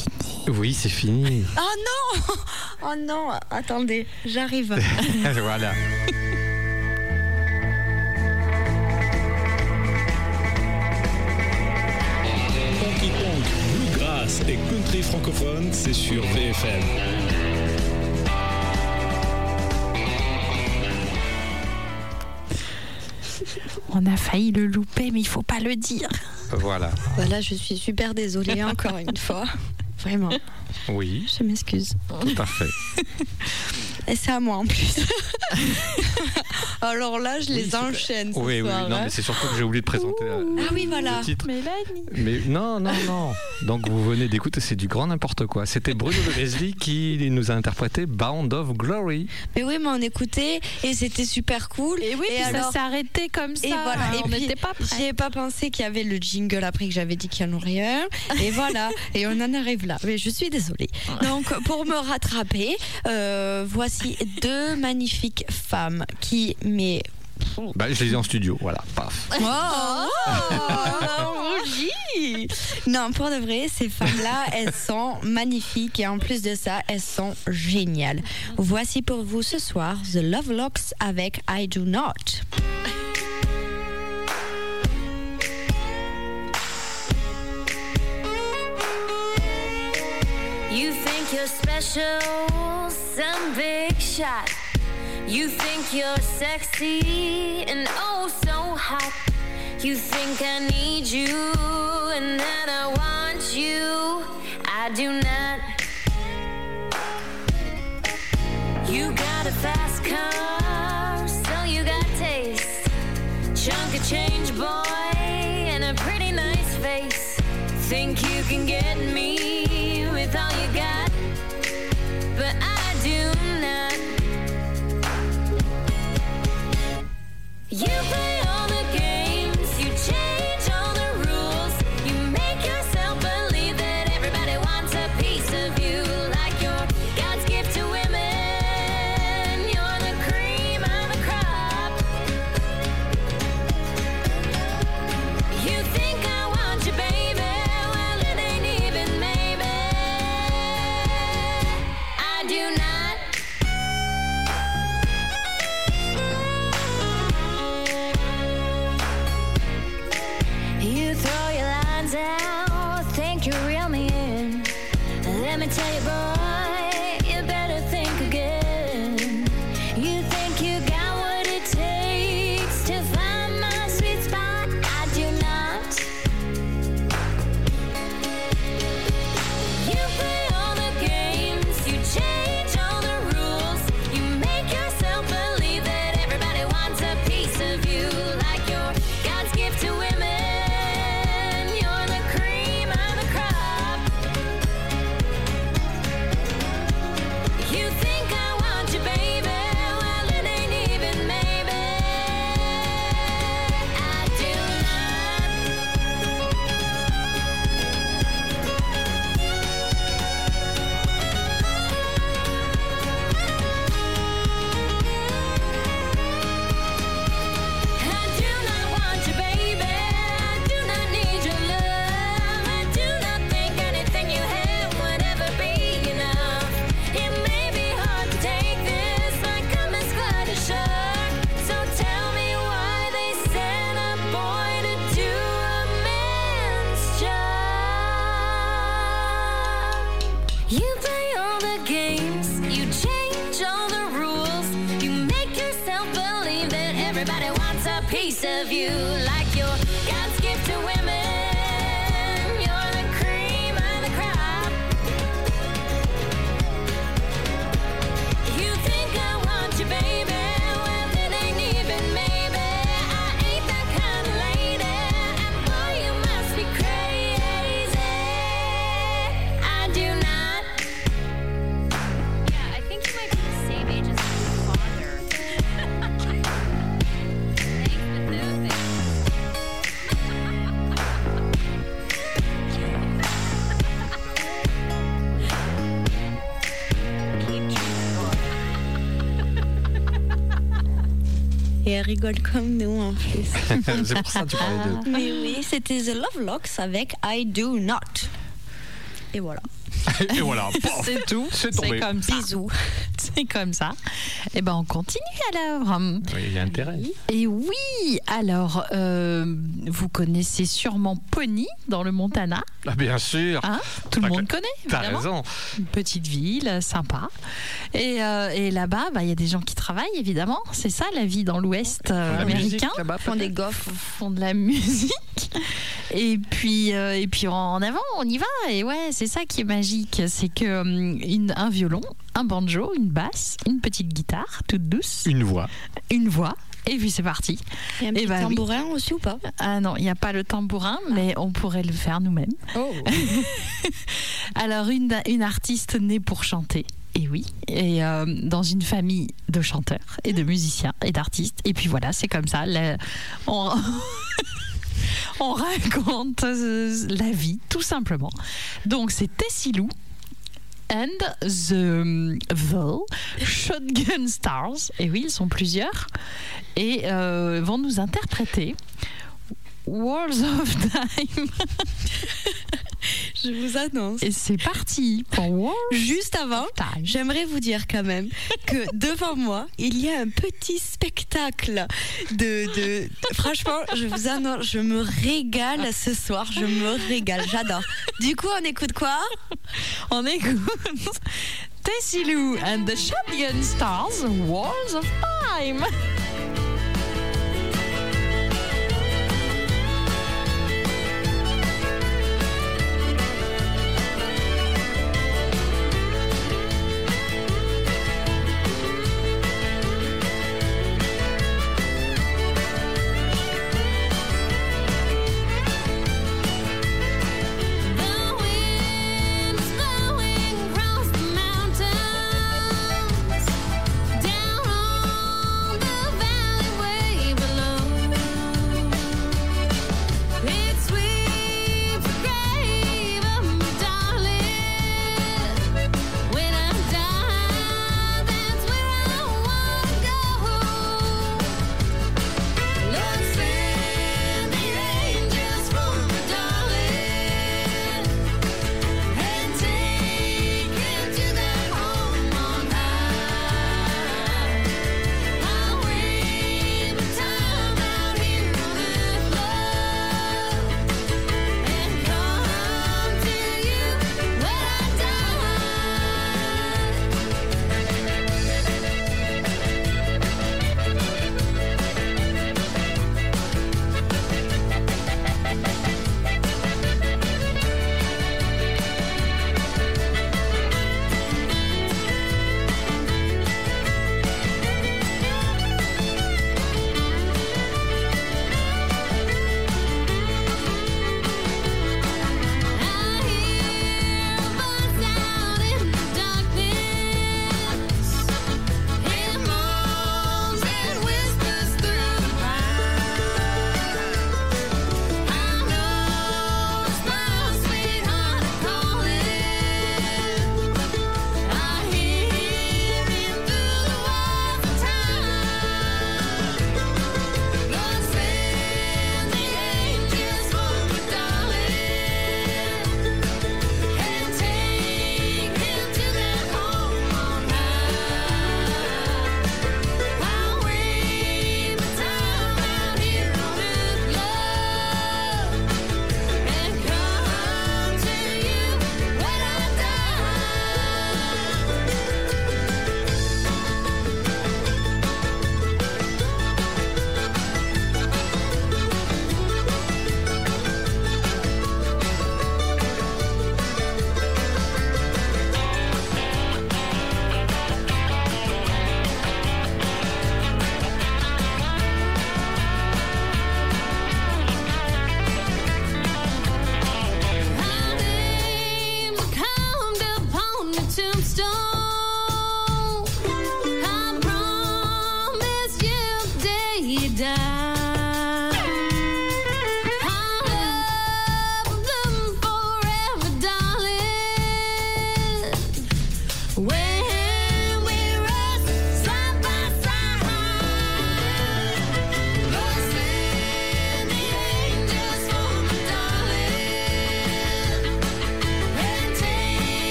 Oui, c'est fini. Oh non Oh non Attendez, j'arrive. voilà. Honky Tonk, Bluegrass et Country francophone, c'est sur VFM. On a failli le louper, mais il faut pas le dire. Voilà. Voilà, je suis super désolée encore une fois. Vraiment, Oui, je m'excuse. tout à fait. Et c'est à moi en plus. Alors là, je les enchaîne ce Oui, oui, non, hein. mais c'est surtout que j'ai oublié de présenter euh, Ah oui, voilà. le titre. Mélanie. Mais non, non, non. Donc vous venez d'écouter, c'est du grand n'importe quoi. C'était Bruno de Leslie qui nous a interprété Bound of Glory. Mais oui, mais on écoutait et c'était super cool. Et oui, et puis alors, ça s'est arrêté comme ça. Et voilà, et on puis, n'était pas J'y prêts. ai pas pensé qu'il y avait le jingle après que j'avais dit qu'il y en aurait un. Et voilà, et on en arrive là. Mais je suis désolée. Donc, pour me rattraper, euh, voici deux magnifiques femmes qui, mais. Bah, je les ai en studio, voilà, paf. Oh, rougis. Non, pour de vrai, ces femmes-là, elles sont magnifiques et en plus de ça, elles sont géniales. Voici pour vous ce soir The Love Locks avec I Do Not. You think you're special, some big shot. You think you're sexy and oh so hot. You think I need you and that I want you. I do not. You got a fast car, so you got taste. Chunk of change, boy, and a pretty nice face. Think you can get me with all you got, but I do not. You play Let me tell you, boy, rigole comme nous en plus. c'est pour ça que tu parlais de. Mais oui, c'était The Love Locks avec I Do Not. Et voilà. Et voilà, C'est tout. c'est tombé. comme ça. Bisous. C'est comme ça. Et ben on continue alors. Oui, Il y a intérêt. Et oui, alors euh, vous connaissez sûrement Pony dans le Montana. Ah, bien sûr. Hein Tout le monde connaît. T'as raison. Une petite ville sympa. Et, euh, et là-bas, bah, il y a des gens qui travaillent évidemment. C'est ça la vie dans l'Ouest euh, musique, américain. là-bas, Font des gaufres. font de la musique. Et puis, euh, et puis en avant, on y va. Et ouais, c'est ça qui est magique. C'est que une, un violon, un banjo, une basse, une petite guitare toute douce, Une voix. une voix. Et puis c'est parti. Il y a un Eh petit bah oui. tambourin aussi ou pas? Ah non, il n'y a pas le tambourin, mais on pourrait le faire nous-mêmes. Oh. Alors, une, une artiste née pour chanter. Et oui, et euh, dans une famille de chanteurs et de musiciens et d'artistes. Et puis voilà, c'est comme ça. on, on raconte euh, la vie, tout simplement. Donc, c'est Tessie Lou and the, um, the Shotgun Stars. Et oui, ils sont plusieurs. Et euh, vont nous interpréter Worlds of Time. Je vous annonce. Et c'est parti pour Juste avant, j'aimerais vous dire quand même que devant moi, il y a un petit spectacle de. de- Franchement, je vous annonce, je me régale ce soir. Je me régale, j'adore. Du coup, on écoute quoi? On écoute Tessie Lou and the Shotgun Stars, Walls of Time.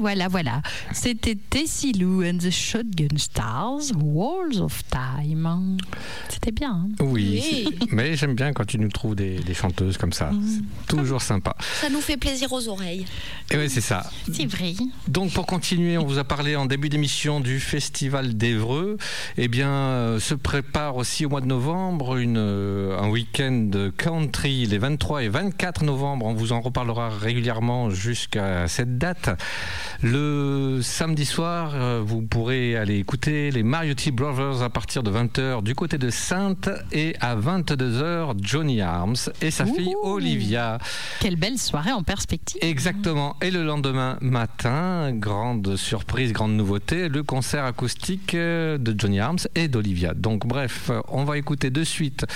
Voilà, voilà. C'était Tessie Lou and the Shotgun Stars, Walls of Time. C'était bien. hein Oui, Oui. mais j'aime bien quand tu nous trouves des, des chanteuses comme ça. C'est toujours sympa. Ça nous fait plaisir aux oreilles. Et oui, c'est ça. C'est vrai. Donc pour continuer, on vous a parlé en début d'émission du Festival d'Evreux. Eh bien, euh, se prépare aussi au mois de novembre une, euh, un week-end de country les 23 et 24 novembre. On vous en reparlera régulièrement jusqu'à cette date. Le samedi soir, euh, vous pourrez aller écouter les Mariotti Brothers à partir de 20h du côté de Et à 22h Johnny Arms et sa fille Olivia. Quelle belle soirée en perspective. Exactement. Et le lendemain matin, grande surprise, grande nouveauté, le concert acoustique euh, de Johnny Arms et d'Olivia. Donc bref, euh, on va écouter de suite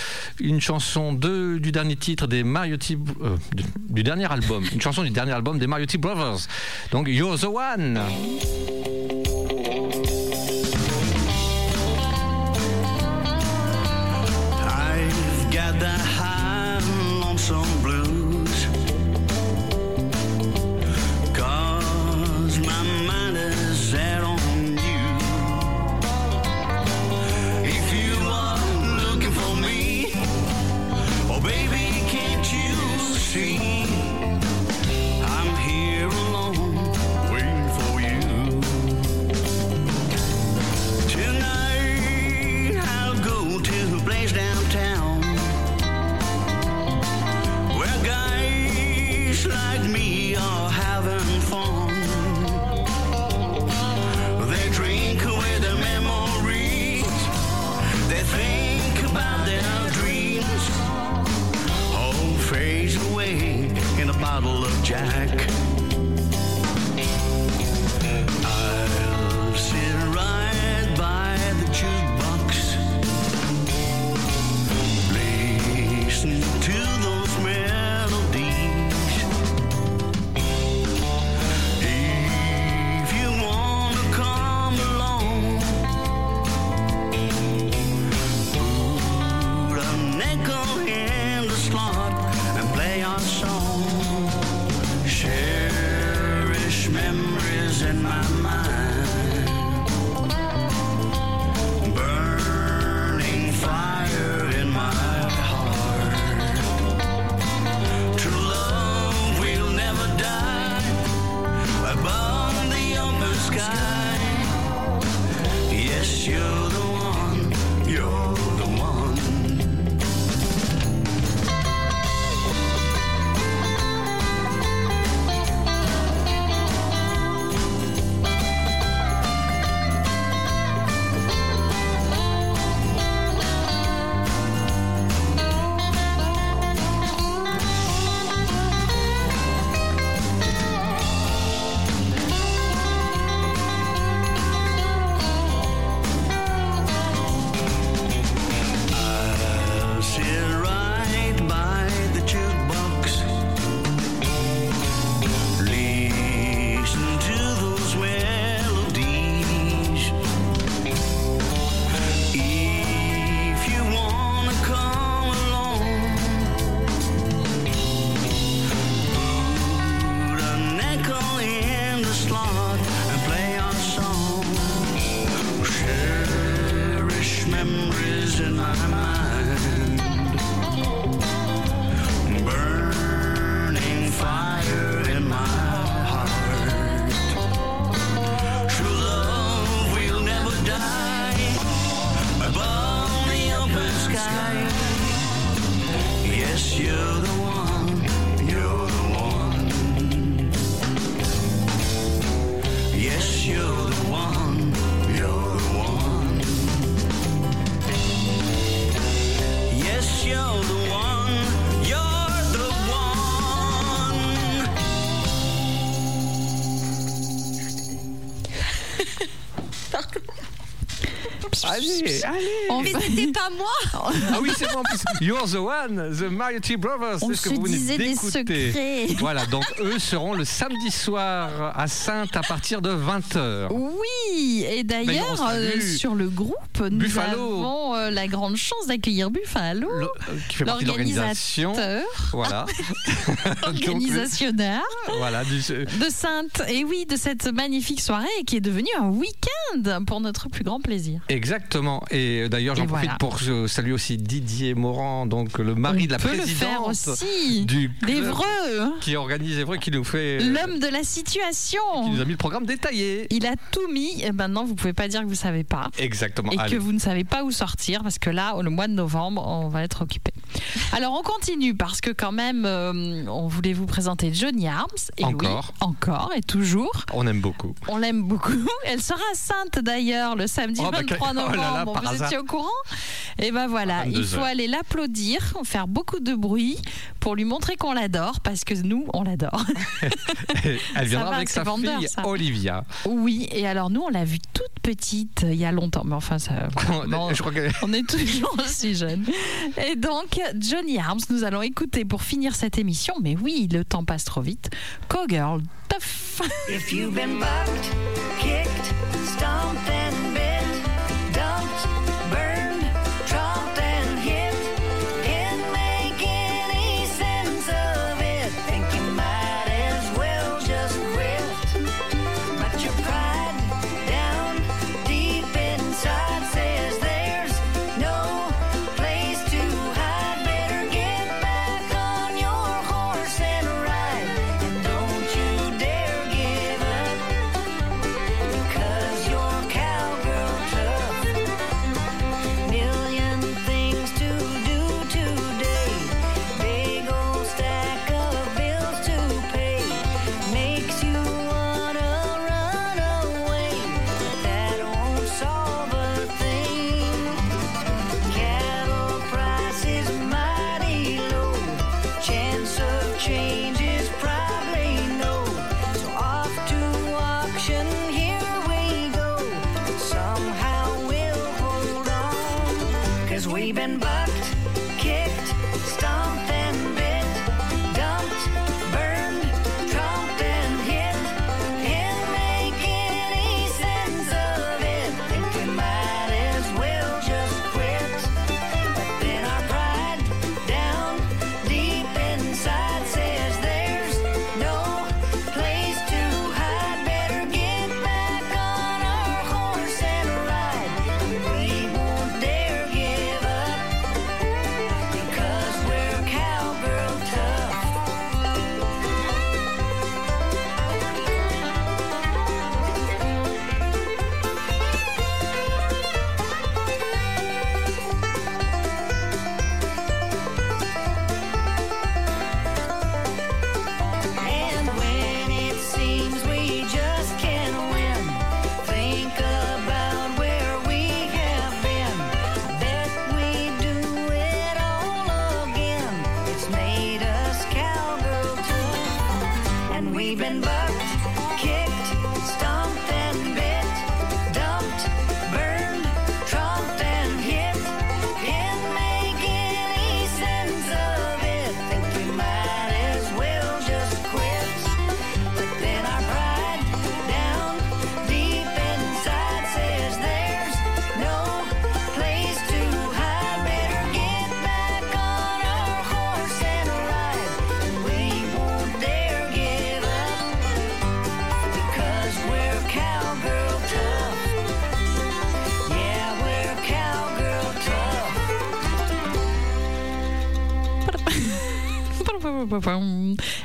une chanson de, du dernier titre des Mariotti, euh, du, du dernier album, une chanson du dernier album des Mariotti Brothers. Donc You're the One. Allez, allez. On Mais c'était pas moi Ah oui, c'est bon en plus. You're the one, the Mariotti Brothers. On c'est ce que se vous venez disait des d'écouter. secrets. Voilà, donc eux seront le samedi soir à Sainte à partir de 20h. Oui, et d'ailleurs, on salue euh, sur le groupe, nous Buffalo. avons euh, la grande chance d'accueillir Buffalo, Le- euh, qui fait partie de l'organisation. l'organisateur, Voilà. Donc, organisationnaire voilà, du- de Sainte, et oui, de cette magnifique soirée qui est devenue un week-end pour notre plus grand plaisir. Exactement. Et d'ailleurs, j'en profite voilà. pour euh, saluer aussi Didier Morand, donc le mari On de la présidente faire aussi. du D'Evreux, qui organise Évreux, qui nous fait, euh, l'homme de la situation. qui nous a mis le programme détaillé. Il a tout mis, et maintenant vous pouvez pas dire que vous savez pas. Exactement. et Allez. que vous ne savez pas où sortir parce que là, le mois de novembre, on va être occupé. Alors on continue parce que quand même, euh, on voulait vous présenter Johnny Arms. Et Encore. oui, encore et toujours. On aime beaucoup. On l'aime beaucoup. Elle sera Sainte d'ailleurs le samedi Oh, bah, 23 oh là novembre. là, par vous étiez au courant? Et ben voilà, il 22 faut heures. aller l'applaudir, faire beaucoup de bruit pour lui montrer qu'on l'adore parce que nous, on l'adore. Elle viendra va, avec sa vendeur, fille ça. Olivia. Oui, et alors nous, on l'a vue toute petite euh, il y a longtemps, mais enfin, ça, non, Je crois que on est toujours aussi jeunes. Et donc, Johnny Arms, nous allons écouter pour finir cette émission, mais oui, le temps passe trop vite, Cowgirl Tough. If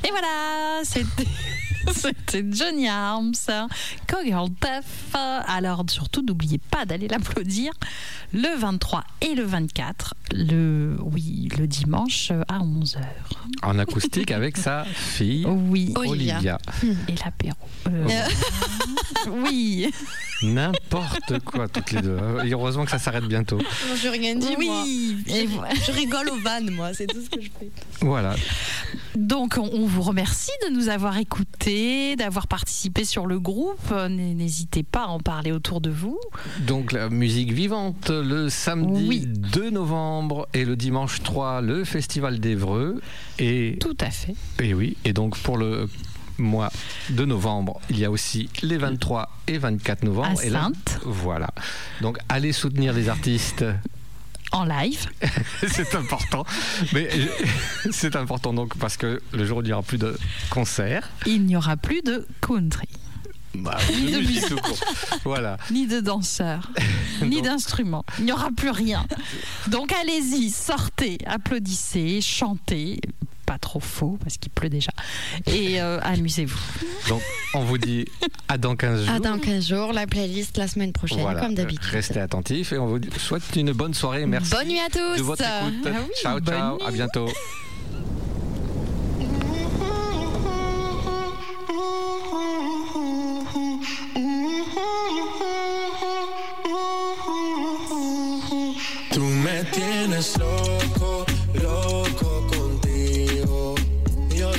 Et voilà, c'était. Johnny Arms, Cowgirl Tough. Alors surtout, n'oubliez pas d'aller l'applaudir le 23 et le 24, le, oui, le dimanche à 11h. En acoustique avec sa fille Oui, Olivia. Et l'apéro. Euh, oui. N'importe quoi, toutes les deux. Et heureusement que ça s'arrête bientôt. Je rien dit, Oui, moi. et Je, je rigole aux vannes, moi, c'est tout ce que je fais. Voilà. Donc, on, vous remercie de nous avoir écoutés, d'avoir participé sur le groupe. N'hésitez pas à en parler autour de vous. Donc la musique vivante le samedi Oui. 2 novembre et le dimanche 3 le festival d'Evreux et Tout à fait. et oui et donc pour le mois de novembre il y a aussi les 23 et 24 novembre À et là voilà donc allez soutenir les artistes En live. c'est important mais je- c'est important donc parce que le jour où il n'y aura plus de concerts Il n'y aura plus de country, bah, Ni de musique. voilà ni de danseurs, ni d'instruments. Il n'y aura plus rien. Donc allez-y, sortez, applaudissez, chantez. Pas trop faux parce qu'il pleut déjà. Et euh, amusez-vous. donc on vous dit à dans 15 jours À dans 15 jours, la playlist la semaine prochaine, Voilà, comme d'habitude. Restez attentifs et on vous souhaite une bonne soirée. Merci Bonne nuit à tous. de votre écoute. Ah oui, ciao, ciao, nuit. à bientôt. Tú me tienes loco, loco contigo. Yo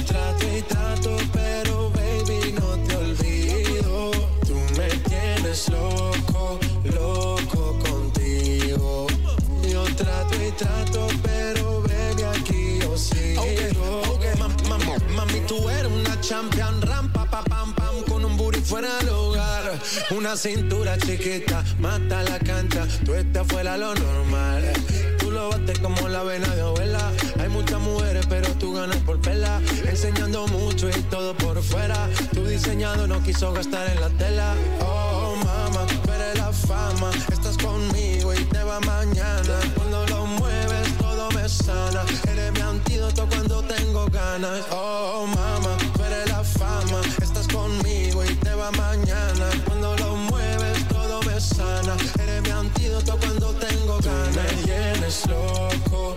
trato y trato, pero baby no te olvido. Tú me tienes loco, loco contigo. Yo trato y trato, pero baby aquí yo sigo. Mam- mam- Mami, tú eres una champion, rampa, pa, pam, fuera del hogar. Una cintura chiquita, mata la cancha, tú estás fuera lo normal. Tú lo bates como la vena de abuela. Hay muchas mujeres, pero tú ganas por pela. Enseñando mucho y todo por fuera. Tu diseñado no quiso gastar en la tela. Oh, mama, eres la fama. Estás conmigo y te va mañana. Eres mi antídoto cuando tengo ganas. Oh, mama, tú eres la fama. Estás conmigo y te va mañana. Cuando lo mueves, todo me sana. Eres mi antídoto cuando tengo ganas. Tú me tienes loco,